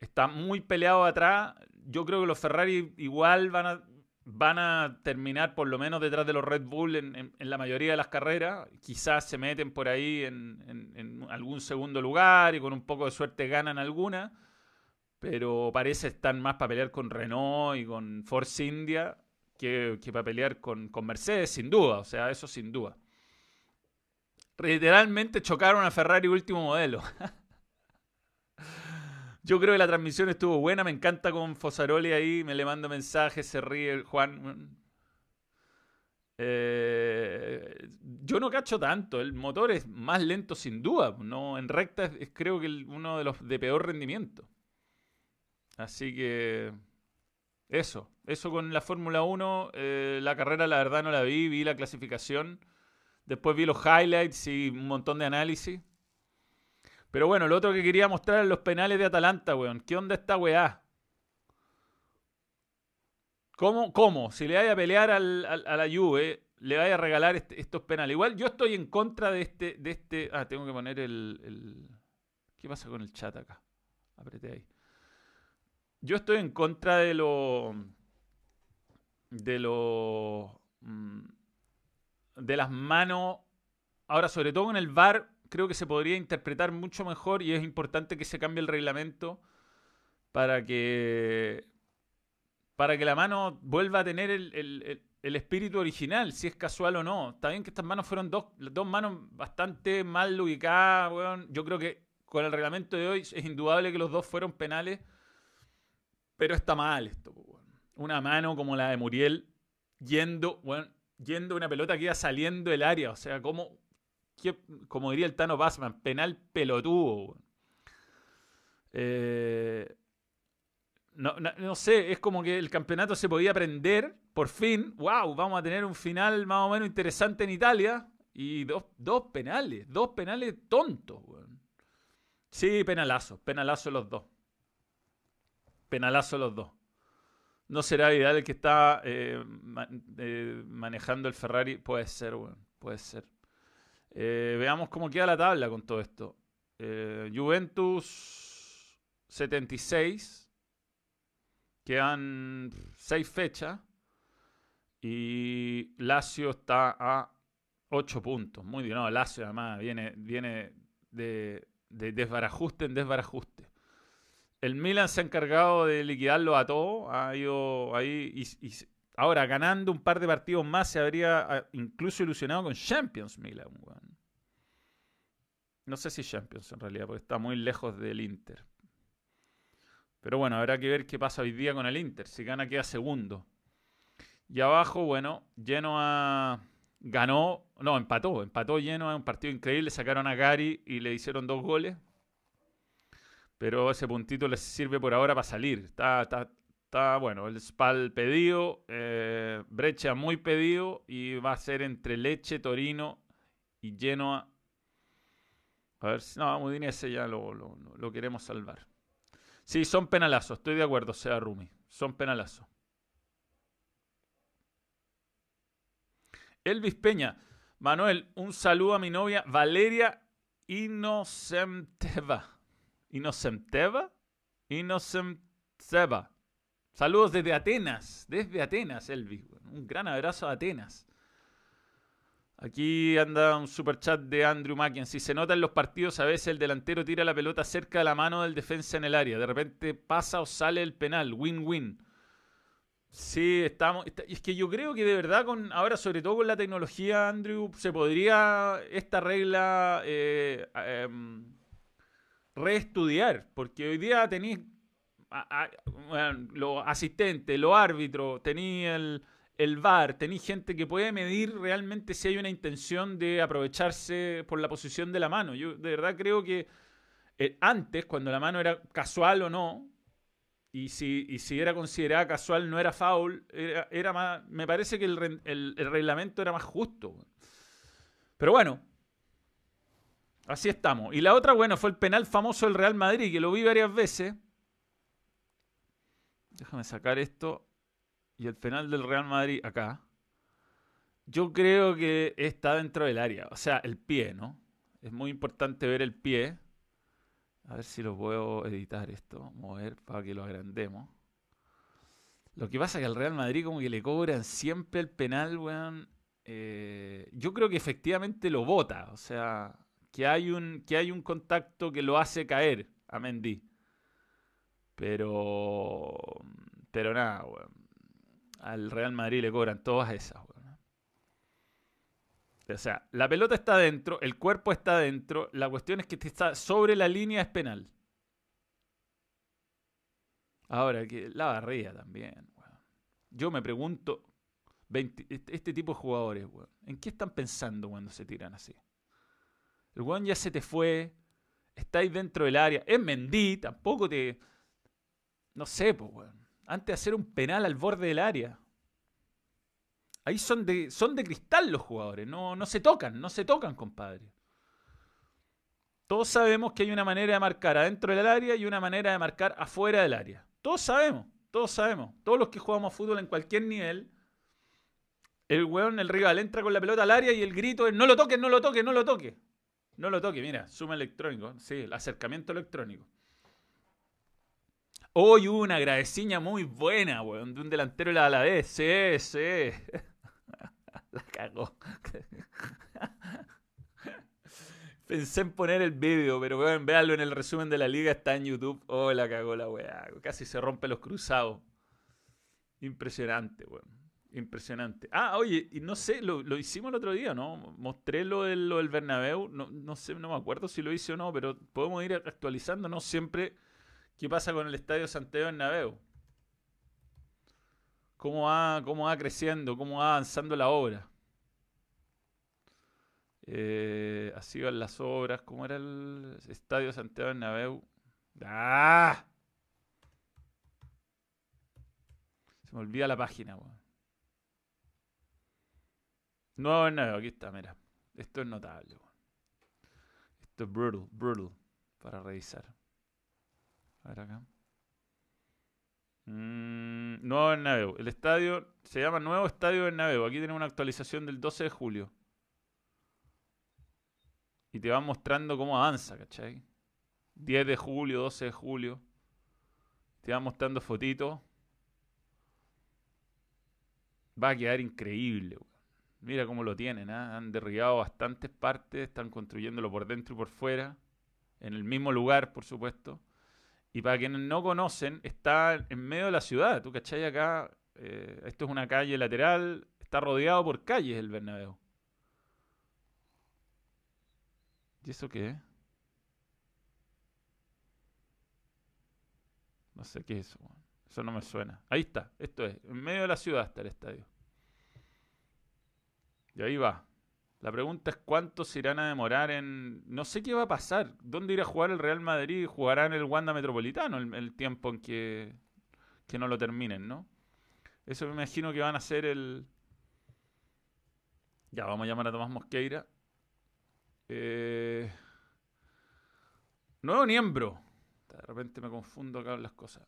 Está muy peleado atrás. Yo creo que los Ferrari igual van a, van a terminar por lo menos detrás de los Red Bull en, la mayoría de las carreras. Quizás se meten por ahí en, algún segundo lugar y con un poco de suerte ganan alguna. Pero parece estar más para pelear con Renault y con Force India que, para pelear con, con Mercedes, sin duda. O sea, eso sin duda. Literalmente chocaron a Ferrari último modelo. Yo creo que la transmisión estuvo buena. Me encanta con Fosaroli ahí. Me le mando mensajes, se ríe el Juan. Eh, yo no cacho tanto. El motor es más lento sin duda. No, en recta es, creo que uno de los de peor rendimiento. Así que eso. Eso con la Fórmula 1. Eh, la carrera la verdad no la vi. Vi la clasificación. Después vi los highlights y un montón de análisis. Pero bueno, lo otro que quería mostrar es los penales de Atalanta, weón. ¿Qué onda esta weá? ¿Cómo? ¿Cómo? Si le vaya a pelear al, a la Juve, le vaya a regalar este, estos penales. Igual yo estoy en contra de este, de este. Ah, tengo que poner el, el. ¿Qué pasa con el chat acá? Apreté ahí. Yo estoy en contra de lo. De lo. Mm, de las manos. Ahora, sobre todo en el VAR, creo que se podría interpretar mucho mejor y es importante que se cambie el reglamento para que para que la mano vuelva a tener el, espíritu original, si es casual o no. Está bien que estas manos fueron dos, dos manos bastante mal ubicadas, Yo creo que con el reglamento de hoy es indudable que los dos fueron penales, pero está mal esto, Una mano como la de Muriel yendo, yendo una pelota que iba saliendo del área, o sea, como como diría el Tano Bassman, penal pelotudo. Eh, no, sé, es como que el campeonato se podía aprender, por fin, wow, vamos a tener un final más o menos interesante en Italia. Y dos, dos penales, dos penales tontos. Sí, penalazo, penalazo los dos. Penalazo los dos. No será Vidal el que está eh, eh, manejando el Ferrari. Puede ser, puede ser. Eh, veamos cómo queda la tabla con todo esto. Eh, Juventus 76. Quedan 6 fechas. Y Lazio está a 8 puntos. Muy bien. No, Lazio además viene, viene de, desbarajuste en desbarajuste. El Milan se ha encargado de liquidarlo a todo. Ha ido ahí y, Ahora, ganando un par de partidos más, se habría ah, incluso ilusionado con Champions Milan. weón. No sé si Champions en realidad, porque está muy lejos del Inter. Pero bueno, habrá que ver qué pasa hoy día con el Inter. Si gana, queda segundo. Y abajo, bueno, Genoa ganó, no, empató, empató Genoa, un partido increíble, sacaron a Gary y le hicieron dos goles. Pero ese puntito les sirve por ahora para salir. Está, está, está bueno, el Spal pedido, eh, Brecha muy pedido y va a ser entre Leche, Torino y Genoa. A ver si, no, Udinese ya lo, lo, lo queremos salvar. Sí, son penalazos, estoy de acuerdo, sea Rumi. Son penalazos. Elvis Peña. Manuel, un saludo a mi novia Valeria Inocenteva. ¿Inocenteva? Inocenteva. Saludos desde Atenas, desde Atenas, Elvis. Un gran abrazo a Atenas. Aquí anda un super chat de Andrew Macken. Si se nota en los partidos, a veces el delantero tira la pelota cerca de la mano del defensa en el área. De repente pasa o sale el penal. Win-win. Sí, estamos. Es que yo creo que de verdad, con ahora, sobre todo con la tecnología, Andrew, se podría esta regla eh, em, reestudiar. Porque hoy día tenéis los asistentes, los árbitros, tenéis el el VAR, tenéis gente que puede medir realmente si hay una intención de aprovecharse por la posición de la mano. Yo de verdad creo que eh, antes, cuando la mano era casual o no, y si, si era considerada casual no era foul, era, más, me parece que el, reglamento era más justo. Pero bueno, así estamos. Y la otra, bueno, fue el penal famoso del Real Madrid, que lo vi varias veces. Déjame sacar esto y el penal del Real Madrid acá, yo creo que está dentro del área. O sea, el pie, ¿no? Es muy importante ver el pie. A ver si lo puedo editar esto, mover para que lo agrandemos. Lo que pasa es que al Real Madrid como que le cobran siempre el penal, weón. Eh, yo creo que efectivamente lo bota. O sea, que hay, un, que hay un contacto que lo hace caer a Mendy. Pero... Pero nada, weón al Real Madrid le cobran todas esas. O sea, la pelota está dentro, el cuerpo está dentro, la cuestión es que está sobre la línea es penal. Ahora, la barría también. Yo me pregunto, este, tipo de jugadores, ¿en qué están pensando cuando se tiran así? El weón ya se te fue, estáis dentro del área, es Mendy, tampoco te... No sé, pues, weón antes de hacer un penal al borde del área. Ahí son de, son de cristal los jugadores, no, no se tocan, no se tocan, compadre. Todos sabemos que hay una manera de marcar adentro del área y una manera de marcar afuera del área. Todos sabemos, todos sabemos. Todos los que jugamos fútbol en cualquier nivel, el weón, el rival, entra con la pelota al área y el grito es no lo toque, no lo toque, no lo toque. No lo toque, mira, suma electrónico, sí, el acercamiento electrónico. Hoy una graveciña muy buena, weón, de un delantero de la Alavés. Sí, sí. la cagó. Pensé en poner el vídeo, pero weón, véanlo en el resumen de la liga, está en YouTube. Oh, la cagó la weá. Casi se rompe los cruzados. Impresionante, weón. Impresionante. Ah, oye, y no sé, lo, hicimos el otro día, ¿no? Mostré lo del, lo del Bernabéu. No, no sé, no me acuerdo si lo hice o no, pero podemos ir actualizando, ¿no? Siempre ¿Qué pasa con el Estadio Santiago Naveo? ¿Cómo va, ¿Cómo va creciendo? ¿Cómo va avanzando la obra? Eh, así van las obras. ¿Cómo era el Estadio Santiago Bernabéu? ¡Ah! Se me olvida la página, weón. Nuevo Bernabéu, aquí está, mira. Esto es notable, weón. Esto es brutal, brutal. Para revisar. A ver acá. Mm, nuevo Bernabéu. El estadio se llama Nuevo Estadio Bernabéu. Aquí tenemos una actualización del 12 de julio. Y te va mostrando cómo avanza, ¿cachai? 10 de julio, 12 de julio. Te va mostrando fotitos. Va a quedar increíble. Mira cómo lo tienen. ¿ah? Han derribado bastantes partes. Están construyéndolo por dentro y por fuera. En el mismo lugar, por supuesto. Y para quienes no conocen, está en medio de la ciudad. Tú cachai acá, Eh, esto es una calle lateral. Está rodeado por calles el Bernabéu. ¿Y eso qué es? No sé qué es eso. Eso no me suena. Ahí está. Esto es. En medio de la ciudad está el estadio. Y ahí va. La pregunta es cuánto se irán a demorar en... No sé qué va a pasar. ¿Dónde irá a jugar el Real Madrid? ¿Jugará en el Wanda Metropolitano el, tiempo en que, que no lo terminen, no? Eso me imagino que van a ser el... Ya, vamos a llamar a Tomás Mosqueira. Eh... Nuevo miembro. De repente me confundo acá con las cosas.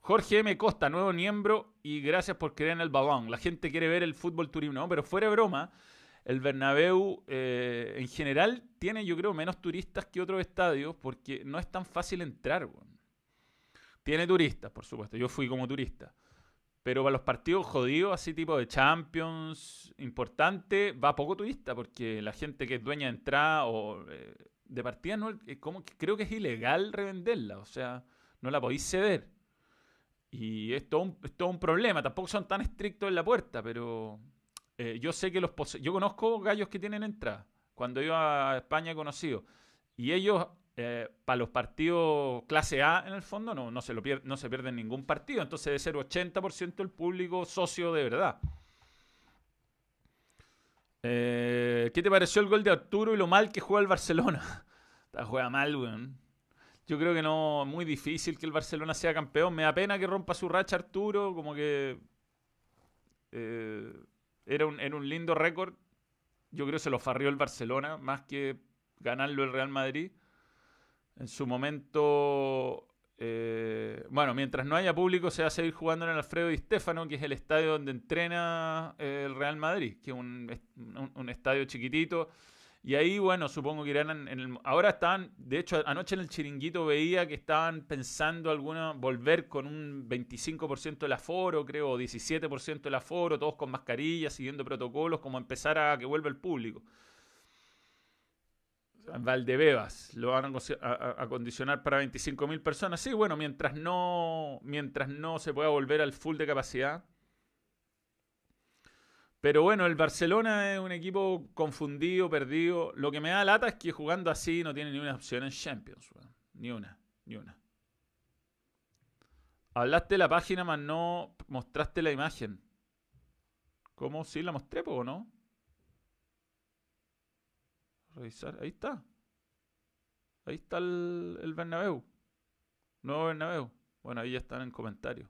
Jorge M. Costa, nuevo miembro, y gracias por creer en el balón. La gente quiere ver el fútbol turismo, ¿no? Pero fuera de broma, el Bernabéu eh, en general tiene, yo creo, menos turistas que otros estadios porque no es tan fácil entrar. Tiene turistas, por supuesto. Yo fui como turista. Pero para los partidos jodidos, así tipo de Champions, importante, va poco turista porque la gente que es dueña de entrada o eh, de partida, no, eh, como creo que es ilegal revenderla. O sea, no la podéis ceder. Y es todo, un, problema. Tampoco son tan estrictos en la puerta, pero eh, yo sé que los yo conozco gallos que tienen entrada. Cuando iba a España he conocido. Y ellos, eh, para los partidos clase A, en el fondo, no, no, se lo no se pierden ningún partido. Entonces debe ser 80% el público socio de verdad. Eh, ¿Qué te pareció el gol de Arturo y lo mal que juega el Barcelona? juega mal, weón. Yo creo que no, muy difícil que el Barcelona sea campeón. Me da pena que rompa su racha Arturo, como que eh, era, un, un lindo récord. Yo creo que se lo farrió el Barcelona, más que ganarlo el Real Madrid. En su momento, eh, bueno, mientras no haya público, se va a seguir jugando en el Alfredo Di Stefano, que es el estadio donde entrena eh, el Real Madrid, que es un estadio chiquitito y ahí, bueno, supongo que irán en, el... Ahora estaban, de hecho, anoche en el chiringuito veía que estaban pensando algunos volver con un 25% del aforo, creo, o 17% del aforo, todos con mascarillas, siguiendo protocolos, como empezar a que vuelva el público. Valdebebas lo van a, acondicionar para 25.000 personas. Sí, bueno, mientras no, mientras no se pueda volver al full de capacidad pero bueno, el Barcelona es un equipo confundido, perdido. Lo que me da lata es que jugando así no tiene ni una opción en Champions. Ni una, ni una. Hablaste de la página, más no mostraste la imagen. ¿Cómo? ¿Sí la mostré, o no? Revisar. Ahí está. Ahí está el, el Bernabéu. Nuevo Bernabéu. Bueno, ahí ya están en comentarios.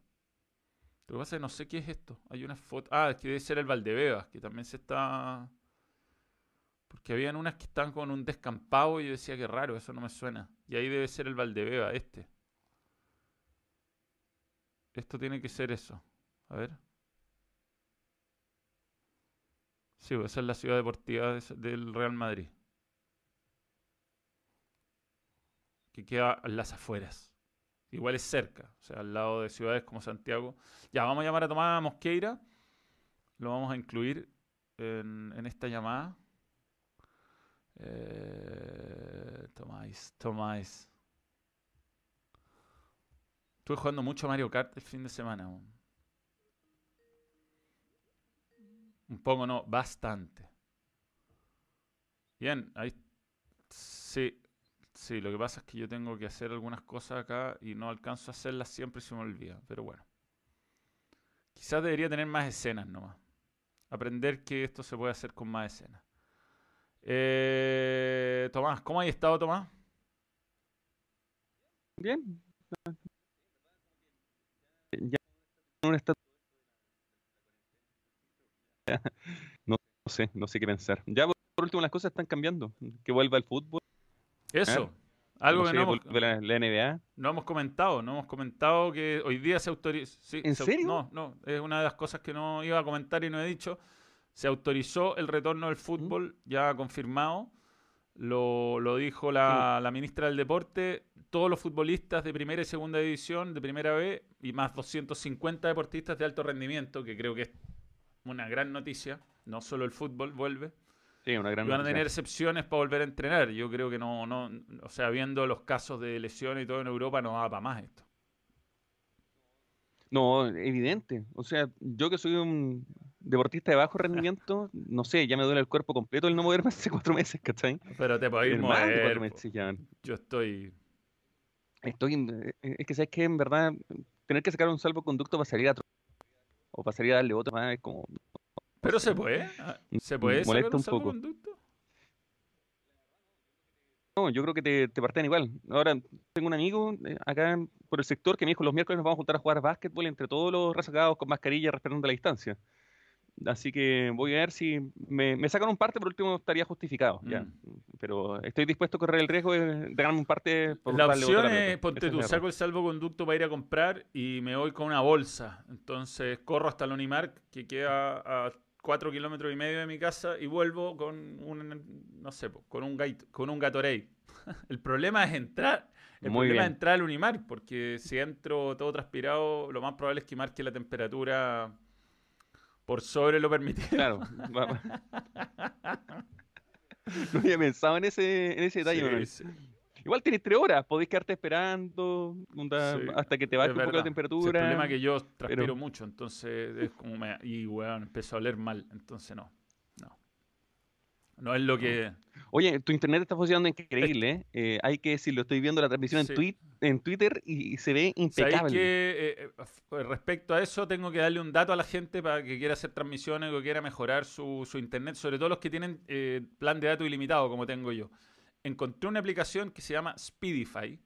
Lo que pasa es que no sé qué es esto. Hay una foto. Ah, es que debe ser el Valdebebas, que también se está. Porque habían unas que estaban con un descampado y yo decía que raro, eso no me suena. Y ahí debe ser el Valdebeba, este. Esto tiene que ser eso. A ver. Sí, pues esa es la ciudad deportiva del Real Madrid. Que queda en las afueras. Igual es cerca, o sea, al lado de ciudades como Santiago. Ya, vamos a llamar a Tomás Mosqueira. Lo vamos a incluir en, esta llamada. Eh, Tomás, Tomás. Estuve jugando mucho Mario Kart el fin de semana. Un poco, no, bastante. Bien, ahí. Sí, Sí, lo que pasa es que yo tengo que hacer algunas cosas acá y no alcanzo a hacerlas siempre y se me olvida. Pero bueno. Quizás debería tener más escenas nomás. Aprender que esto se puede hacer con más escenas. Eh, Tomás, ¿cómo has estado, Tomás? Bien. Ya no sé, no sé qué pensar. Ya por último las cosas están cambiando. Que vuelva el fútbol eso. Algo que no hemos, la, NBA. no hemos comentado, no hemos comentado que hoy día se autorizó. ¿En serio? No, no, es una de las cosas que no iba a comentar y no he dicho. Se autorizó el retorno del fútbol, ya confirmado. Lo, lo dijo la, la, ministra del Deporte. Todos los futbolistas de primera y segunda división, de primera B, y más 250 deportistas de alto rendimiento, que creo que es una gran noticia. No solo el fútbol vuelve. Sí, una gran van a tener excepciones para volver a entrenar. Yo creo que no, no, o sea, viendo los casos de lesiones y todo en Europa, no va para más esto. No, evidente. O sea, yo que soy un deportista de bajo rendimiento, no sé, ya me duele el cuerpo completo el no moverme hace cuatro meses, ¿cachai? Pero te podéis mover. meses. Yo estoy. Estoy, eh, es que sabes que en verdad tener que sacar un salvoconducto para salir a o para salir a darle otro es como Pero se puede. ah, ¿Se puede molesta un un poco. salvoconducto? no, yo creo que te, te parten igual. Ahora tengo un amigo eh, acá por el sector que me dijo los miércoles nos vamos a juntar a jugar básquetbol entre todos los rezagados con mascarilla respetando la distancia. Así que voy a ver si me, me sacan un parte, por último estaría justificado. Ya. Mm. Pero estoy dispuesto a correr el riesgo de, de ganarme un parte por La opción otra es, ponte tú, saco el salvoconducto para ir a comprar y me voy con una bolsa. Entonces corro hasta el Unimark, que queda a 4 kilómetros y medio de mi casa, y vuelvo con un, no sé, con un, gait- con un Gatorade. el problema es entrar. El Muy problema es entrar al Unimark, porque si entro todo transpirado, lo más probable es que marque la temperatura por sobre lo permitido. Claro. No había pensado en ese, en ese detalle. Sí. Igual tienes tres horas, podéis quedarte esperando onda, Sí, hasta que te baje un poco la temperatura. el problema es que yo transpiro pero- mucho, entonces es como me... Y, weón, empezó a oler mal, entonces no. No. No es lo que... Oye, tu internet está funcionando increíble. ¿eh? Eh, hay que decirlo, estoy viendo la transmisión Sí. en, tweet, en Twitter y, se ve ¿Sabéis impecable. que eh, eh, f- respecto a eso tengo que darle un dato a la gente para que quiera hacer transmisiones o quiera mejorar su, su internet, sobre todo los que tienen eh, plan de datos ilimitado como tengo yo? Encontré una aplicación que se llama Speedify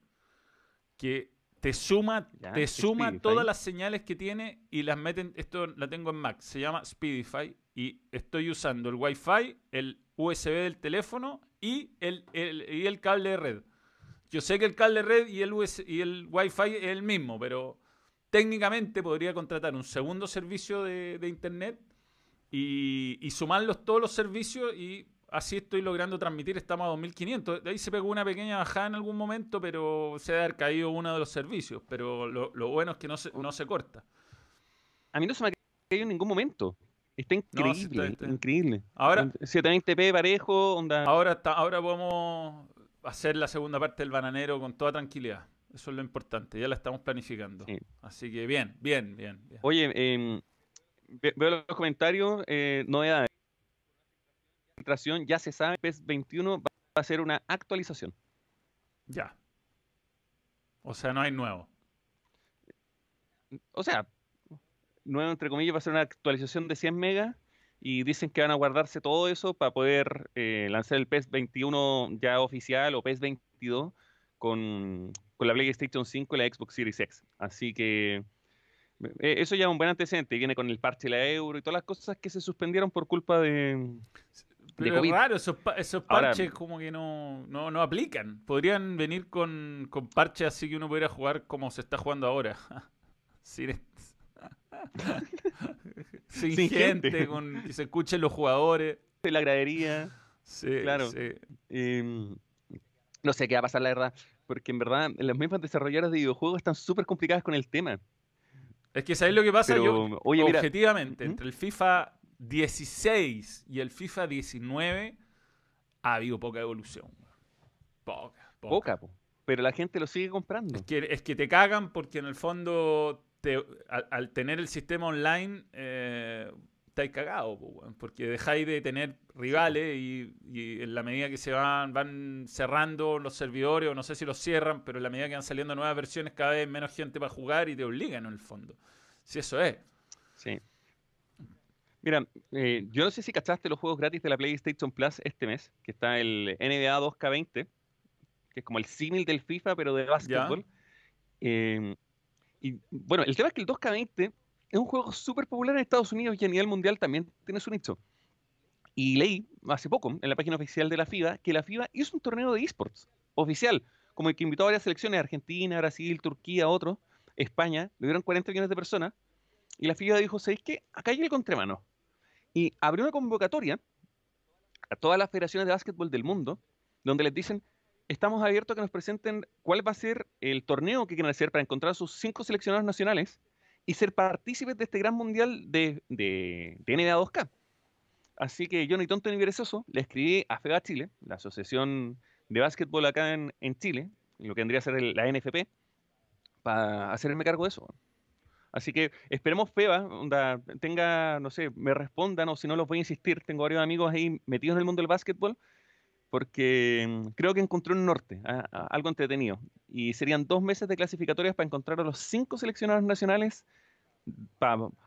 que te suma, Ya, te suma Speedify. todas las señales que tiene y las meten, esto la tengo en Mac, se llama Speedify y estoy usando el Wi-Fi, el USB del teléfono y el, el- y el cable de red. Yo sé que el cable de red y el, US y el Wi-Fi es el mismo, pero técnicamente podría contratar un segundo servicio de, de Internet y, y sumarlos todos los servicios y así estoy logrando transmitir. Estamos a 2500. De ahí se pegó una pequeña bajada en algún momento, pero se haber caído uno de los servicios. Pero lo, lo bueno es que no se, no se corta. A mí no se me ha caído en ningún momento. Está increíble, sí, está- está. increíble. Ahora- 720p parejo, onda. Ahora, está, ahora podemos hacer la segunda parte del bananero con toda tranquilidad. Eso es lo importante. Ya la estamos planificando. Sí. Así que bien, bien, bien. bien. Oye, em, ve- veo los comentarios, eh, novedades. Filtración, Ya se sabe, PES 21 va a ser una actualización. Ya. O sea, no hay nuevo. O sea, nuevo entre comillas, va a ser una actualización de 100 megas y dicen que van a guardarse todo eso para poder eh, lanzar el PES 21 ya oficial o PES 22 con, con la PlayStation 5 y la Xbox Series X. Así que eh, eso ya es un buen antecedente. Viene con el parche de la euro y todas las cosas que se suspendieron por culpa de... Pero COVID. es raro, esos, pa- esos Ahora- parches como que no, no, no aplican. Podrían venir con, con parches así que uno pudiera jugar como se está jugando ahora. Sin, sin Sin gente, gente. con que se escuchen los jugadores. de la gradería. Sí, Claro. sí. Em, no sé qué va a pasar, la verdad. Porque en verdad, las mismas desarrolladoras de videojuegos están súper complicadas con el tema. Es que ¿sabéis lo que pasa? Pero, Yo, oye, objetivamente, entre el FIFA 16 y el FIFA 19 ha habido poca evolución. Poca, poca. Poca, po. pero la gente lo sigue comprando. Es que, es que te cagan porque en el fondo, te- al, al tener el sistema online, eh, estáis cagados, porque dejáis de tener rivales y, y en la medida que se van, van cerrando los servidores, o no sé si los cierran, pero en la medida que van saliendo nuevas versiones, cada vez menos gente para jugar y te obligan en el fondo. Si eso es. Sí. Mira, eh, yo no sé si cachaste los juegos gratis de la PlayStation Plus este mes, que está el NBA 2K20, que es como el símil del FIFA, pero de básquetbol. Eh, y bueno, el tema es que el 2K20 es un juego súper popular en Estados Unidos y a nivel mundial también tiene su nicho. Y leí hace poco en la página oficial de la FIBA que la FIBA hizo un torneo de esports oficial, como el que invitó a varias selecciones, Argentina, Brasil, Turquía, otros, España, le dieron 40 millones de personas, y la FIBA dijo, ¿sabéis qué? Acá hay el contramano. Y abrió una convocatoria a todas las federaciones de básquetbol del mundo, donde les dicen, estamos abiertos a que nos presenten cuál va a ser el torneo que quieren hacer para encontrar a sus cinco seleccionados nacionales y ser partícipes de este gran mundial de, de, NBA 2K. Así que yo, ni tonto ni perezoso, le escribí a FEBA Chile, la asociación de básquetbol acá en, en Chile, lo que vendría a ser el- la NFP, para hacerme cargo de eso. Así que esperemos Feba, onda, tenga, no sé, me respondan o si no los voy a insistir. Tengo varios amigos ahí metidos en el mundo del básquetbol porque mm, creo que encontré un norte, algo entretenido. Y serían dos meses de clasificatorias para encontrar a los cinco seleccionados nacionales.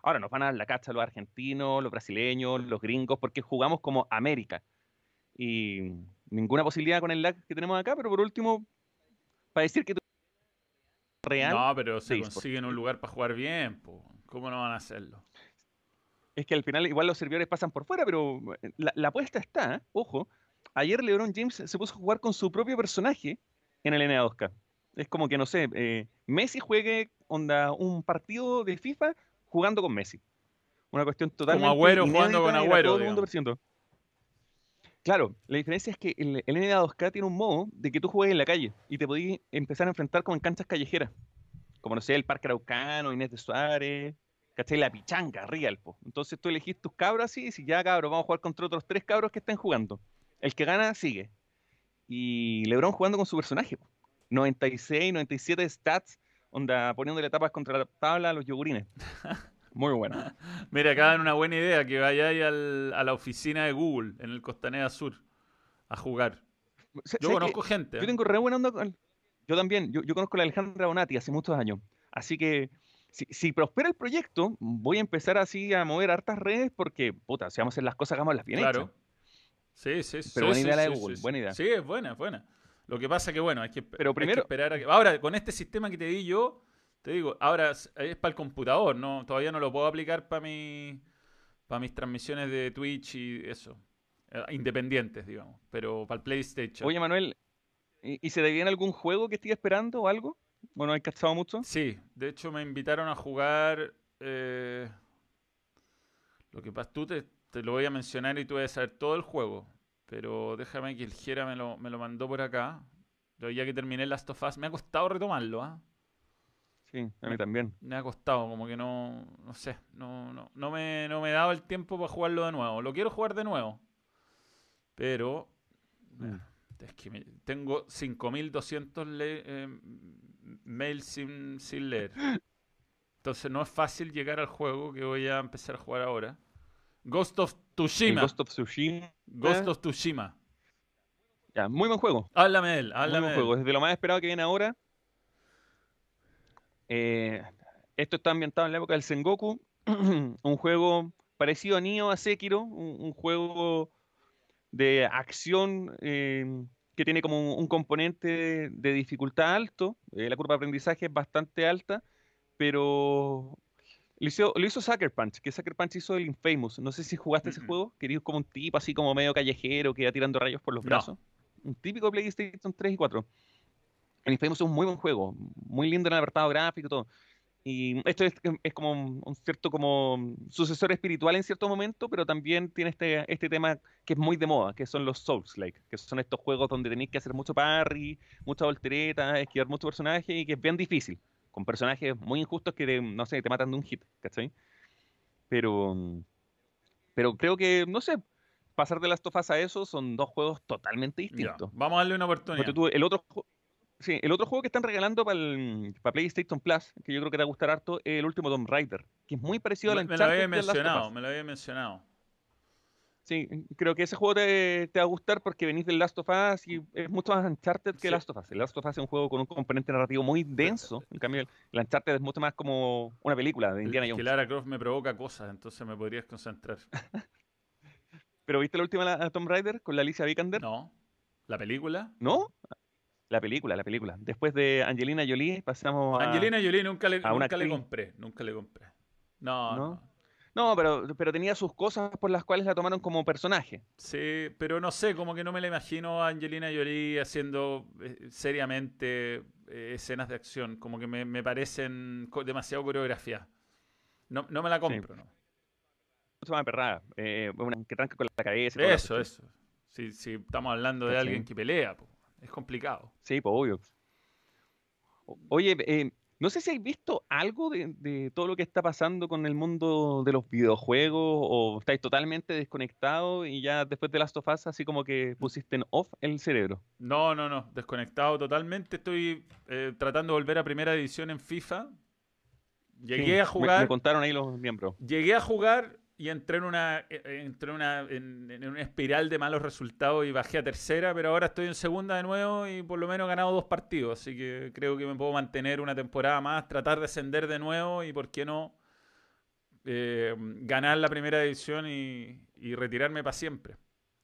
ahora nos van a dar la cacha los argentinos, los brasileños, los gringos, porque jugamos como América. Y ninguna posibilidad con el lag que tenemos acá, pero por último, para decir que real. No, pero se consiguen un lugar para jugar bien, ¿cómo no van a hacerlo? Es que al final igual los servidores pasan por fuera, pero eh, la, apuesta está, ojo. Ayer LeBron James se puso a jugar con su propio personaje en el NBA 2K. Es como que, no sé, eh, Messi juegue onda, un partido de FIFA jugando con Messi. Una cuestión totalmente. Como Agüero jugando con Agüero. Claro, la diferencia es que el, el NBA 2K tiene un modo de que tú juegues en la calle y te podías empezar a enfrentar como en canchas callejeras. Como no sé, el Parque Araucano, Inés de Suárez, ¿cachai? La pichanga, Real, Entonces tú elegís tus cabros así y si ya cabros, vamos a jugar contra otros tres cabros que estén jugando. El que gana sigue. Y LeBron jugando con su personaje. 96, 97 stats, onda poniéndole tapas contra la tabla a los yogurines. Muy buena. Mira, acá dan una buena idea, que vayáis al, a la oficina de Google en el Costanera Sur a jugar. Yo conozco gente. Yo ¿eh? tengo re buena onda con... Yo también, yo, conozco a la Alejandra Bonati hace muchos años. Así que si, prospera el proyecto, voy a empezar así a mover hartas redes porque, puta, si vamos a hacer las cosas, hagámoslas bien claro. Sí, sí, sí. Pero buena idea la de Google, buena idea. Sí, es buena, es buena. Lo que pasa que, bueno, hay que, Pero primero, esperar a que... Ahora, con este sistema que te di yo, te digo, ahora es, para el computador, no todavía no lo puedo aplicar para mi, para mis transmisiones de Twitch y eso. Eh, independientes, digamos. Pero para el PlayStation. Oye, Manuel, ¿y, se te viene algún juego que estés esperando o algo? Bueno, ¿has cachado mucho? Sí, de hecho me invitaron a jugar. Eh, lo que pasa, tú te, lo voy a mencionar y tú vas a saber todo el juego. Pero déjame que el Jera me lo, me lo mandó por acá. Ya que terminé Last of Us, me ha costado retomarlo, ¿ah? Sí, a mí también. Me ha costado, como que no, no sé, no, no, no, me, no me he dado el tiempo para jugarlo de nuevo. Lo quiero jugar de nuevo, pero mm. es que tengo 5200 eh, mails sin, sin leer. Entonces no es fácil llegar al juego que voy a empezar a jugar ahora. Ghost of Tsushima. Ghost of Tsushima. Ghost of Tsushima. Ya, muy buen juego. Háblame de él, háblame muy buen juego. Es de lo más esperado que viene ahora. Eh, esto está ambientado en la época del Sengoku, un juego parecido a Nioh, a Sekiro, un, juego de acción eh, que tiene como un, componente de dificultad alto, eh, la curva de aprendizaje es bastante alta, pero lo hizo, lo hizo Sucker Punch, que Sucker Punch hizo el Infamous. No sé si jugaste ese juego, querido como un tipo así como medio callejero que iba tirando rayos por los brazos. Un típico PlayStation 3 y 4. El Infamous es un muy buen juego, muy lindo en el apartado gráfico y todo. Y esto es, como un, cierto como sucesor espiritual en cierto momento, pero también tiene este, este tema que es muy de moda, que son los Souls-like, que son estos juegos donde tenéis que hacer mucho parry, mucha voltereta, esquivar muchos personajes y que es bien difícil, con personajes muy injustos que, no sé, te matan de un hit, ¿cachai? Pero, pero creo que, no sé, pasar de las tofas a eso son dos juegos totalmente distintos. vamos a darle una oportunidad. el otro Sí, el otro juego que están regalando para PlayStation Plus, que yo creo que te va a gustar harto, es el último Tomb Raider, que es muy parecido a la Me lo había mencionado, me lo había mencionado. Sí, creo que ese juego te, va a gustar porque venís del Last of Us y es mucho más Uncharted que Last of Us. El Last of Us es un juego con un componente narrativo muy denso. En cambio, el Uncharted es mucho más como una película de Indiana Jones. Que Lara Croft me provoca cosas, entonces me podrías concentrar. ¿Pero viste la última Tomb Raider con la Alicia Vikander? No. ¿La película? ¿No? La película, la película. Después de Angelina Jolie pasamos a. Angelina Jolie nunca le, nunca le compré. Nunca le compré. No, no. No, pero, pero tenía sus cosas por las cuales la tomaron como personaje. Sí, pero no sé, como que no me la imagino a Angelina Jolie haciendo eh, seriamente eh, escenas de acción. Como que me, parecen demasiado coreografía. No, no me la compro, ¿no? Se llama perrada. Eh, que tranca con la cabeza. Eso, eso. Si, si estamos hablando de alguien que pelea, pues. Es complicado. Sí, pues obvio. Oye, eh, no sé si has visto algo de, todo lo que está pasando con el mundo de los videojuegos o estáis totalmente desconectados y ya después de Last of Us así como que pusiste en off el cerebro. No, no, no, desconectado totalmente. Estoy eh, tratando de volver a primera edición en FIFA. Llegué a jugar. Me, contaron ahí los miembros. Llegué a jugar y entré en una, eh, eh, entré en una, en, una espiral de malos resultados y bajé a tercera, pero ahora estoy en segunda de nuevo y por lo menos he ganado dos partidos, así que creo que me puedo mantener una temporada más, tratar de ascender de nuevo y por qué no eh, ganar la primera división y, retirarme para siempre.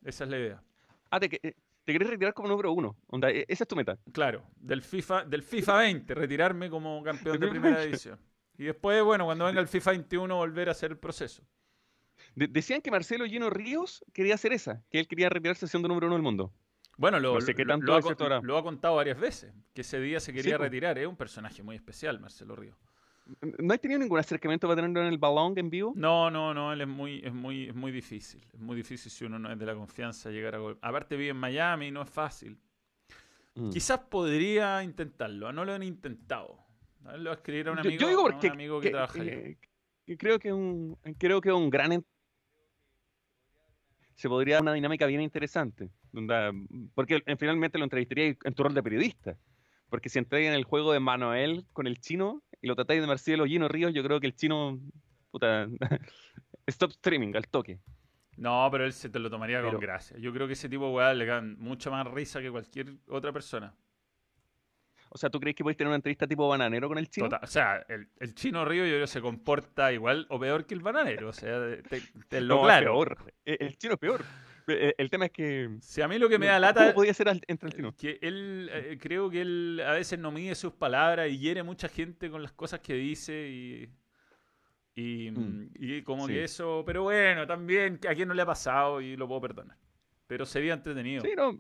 Esa es la idea. Ah, te, te querés retirar como número uno. E, esa es tu meta. Claro, del FIFA, del FIFA 20, retirarme como campeón de primera división. Y después, bueno, cuando venga el FIFA 21, volver a hacer el proceso decían que Marcelo Lleno Ríos quería hacer esa, que él quería retirarse siendo número uno del mundo. Bueno, lo, ha, contado varias veces, que ese día se quería retirar. Es un personaje muy especial, Marcelo Ríos. ¿No has tenido ningún acercamiento para tenerlo en el balón en vivo? No, no, no, él es muy, es muy, es muy difícil. Es muy difícil si uno no es de la confianza llegar a gol. Aparte vive en Miami, no es fácil. Mm. Quizás podría intentarlo, no lo han intentado. Lo va a escribir a un amigo, yo, porque, un amigo que, trabaja eh, creo que un, creo que un gran se podría dar una dinámica bien interesante. Porque finalmente lo entrevistaría en tu rol de periodista. Porque si entráis en el juego de Manuel con el chino y lo tratáis de Marcelo Gino Ríos, yo creo que el chino. Puta. stop streaming al toque. No, pero él se te lo tomaría con gracia. Yo creo que ese tipo de weá le dan mucha más risa que cualquier otra persona. O sea, ¿tú crees que podéis tener una entrevista tipo bananero con el chino? o sea, el, chino Río yo creo se comporta igual o peor que el bananero. O sea, te, lo claro. peor. E, el, chino es peor. E, el, tema es que. Si a mí lo que me da lata. ¿Cómo podía ser entre el chino? Que él, eh, creo que él a veces no mide sus palabras y hiere mucha gente con las cosas que dice y. Y, mm, como que eso. Pero bueno, también a quien no le ha pasado y lo puedo perdonar. Pero sería entretenido. Sí, no.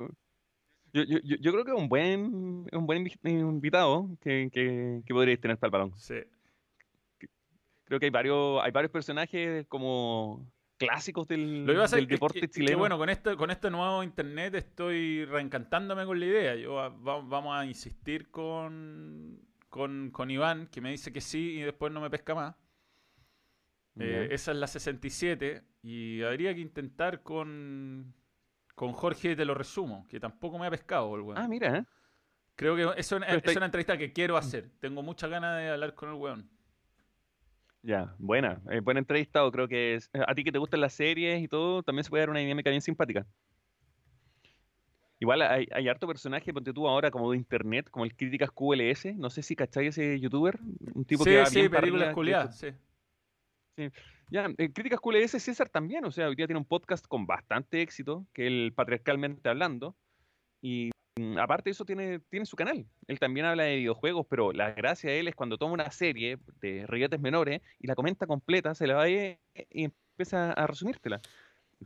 Yo, yo, yo, creo que es un buen, un buen invitado que, que, que podríais tener para el balón. Sí. Creo que hay varios, hay varios personajes como clásicos del, del deporte chileno. bueno, con este, con este nuevo internet estoy reencantándome con la idea. Yo vamos a insistir con, con, con, Iván, que me dice que sí y después no me pesca más. Eh, esa es la 67 y habría que intentar con, con Jorge te lo resumo, que tampoco me ha pescado el weón. Ah, mira. ¿eh? Creo que es una entrevista que quiero hacer. Tengo muchas ganas de hablar con el weón. Ya, buena, eh, buen entrevistado. Creo que es, a ti que te gustan las series y todo, también se puede dar una dinámica bien simpática. Igual hay, hay, harto personaje, ponte tú ahora como de internet, como el Críticas QLS. No sé si cacháis ese youtuber, un tipo que va sí, bien películas sí. sí. Ya, eh, Críticas QLS César también, o sea, hoy día tiene un podcast con bastante éxito, que el patriarcalmente hablando, y mm, aparte de eso tiene, tiene su canal. Él también habla de videojuegos, pero la gracia de él es cuando toma una serie de reguetes menores y la comenta completa, se la va y, y empieza a resumírtela.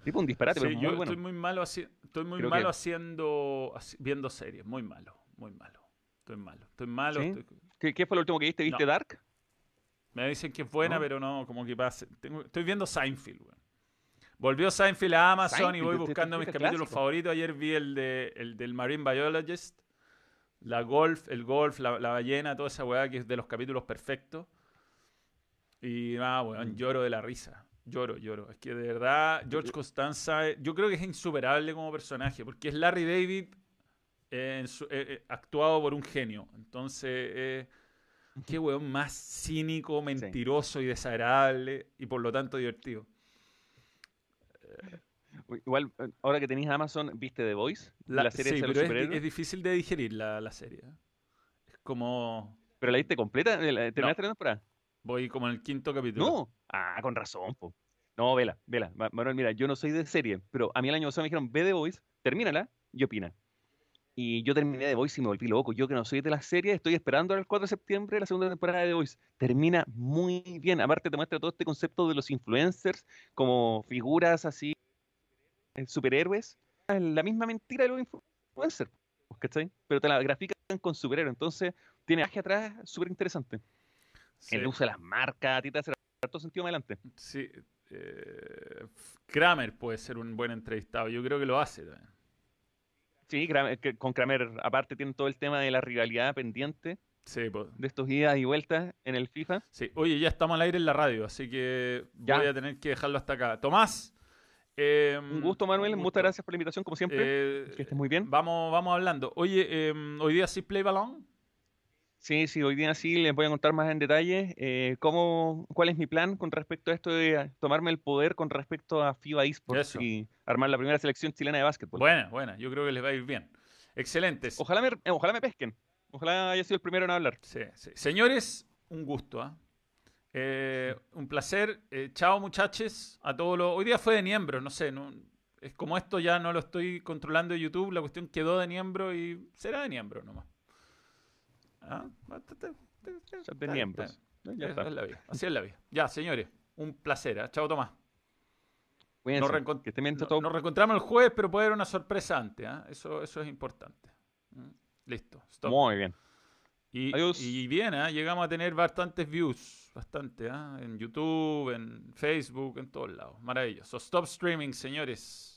Tipo un disparate, pero yo bueno. estoy muy malo, estoy muy malo haciendo, viendo series, muy malo, muy malo. Estoy malo, estoy malo. ¿Qué, fue lo último que viste? ¿Viste Dark? Me dicen que es buena, pero no, como que pasa. estoy viendo Seinfeld, Volvió Seinfeld a Amazon y voy buscando mis capítulos favoritos. Ayer vi el, de, el del Marine Biologist, la golf, el golf, la, ballena, toda esa weá que es de los capítulos perfectos. Y nada, weón, mm. lloro de la risa. Lloro, lloro. Es que de verdad, George Costanza, yo creo que es insuperable como personaje, porque es Larry David eh, eh, actuado por un genio. Entonces, Qué weón más cínico, mentiroso y desagradable y por lo tanto divertido. Igual, eh, ahora que tenéis Amazon, ¿viste The Voice? La, serie de es, es, difícil de digerir la, la, serie. Es como... ¿Pero la viste completa? ¿Terminaste no. la temporada? Voy como en el quinto capítulo. No. Ah, con razón, po. No, vela, vela. Manuel, mira, yo no soy de serie, pero a mí el año pasado me dijeron, ve The Voice, termínala y opina. Y yo terminé The Voice y me volví loco. Yo que no soy de la serie, estoy esperando el 4 de septiembre la segunda temporada de The Voice. Termina muy bien. Aparte te muestra todo este concepto de los influencers como figuras así, eh, superhéroes. La misma mentira de los influencers, ¿cachai? Pero te la grafican con superhéroes. Entonces tiene viaje atrás súper interesante. El uso de las marcas, a ti te hace todo sentido adelante. Sí. Eh, Kramer puede ser un buen entrevistado. Yo creo que lo hace también. Sí, con Kramer, aparte tienen todo el tema de la rivalidad pendiente. Sí, De estos idas y vueltas en el FIFA. Sí, oye, ya estamos al aire en la radio, así que voy a tener que dejarlo hasta acá. Tomás. Em, un gusto, Manuel. Muchas gracias por la invitación, como siempre. Eh, que estés muy bien. Vamos, vamos hablando. Oye, em, hoy día sí play balón. Sí, sí, hoy día sí les voy a contar más en detalle eh, cómo, cuál es mi plan con respecto a esto de tomarme el poder con respecto a FIBA Esports y armar la primera selección chilena de básquetbol. Buena, buena, yo creo que les va a ir bien. Excelentes. Ojalá me, eh, ojalá me pesquen. Ojalá haya sido el primero en hablar. Sí, sí. Señores, un gusto. ¿ah? Eh, un placer. chao, muchachos. A todos los. Hoy día fue de miembros, no sé. No... Es como esto ya no lo estoy controlando en YouTube. La cuestión quedó de miembro y será de miembro nomás. ¿Ah? miembros. Ya es, la vida. Así es la vida. Ya, señores. Un placer. ¿eh? Chao, Tomás. Nos, reencontramos el jueves, pero puede haber una sorpresa antes. ¿eh? Eso, eso es importante. ¿Mm? Listo. Muy bien. Y, y bien, ¿eh? llegamos a tener bastantes views. Bastante. ¿eh? En YouTube, en Facebook, en todos lados. Maravilloso. Stop streaming, señores.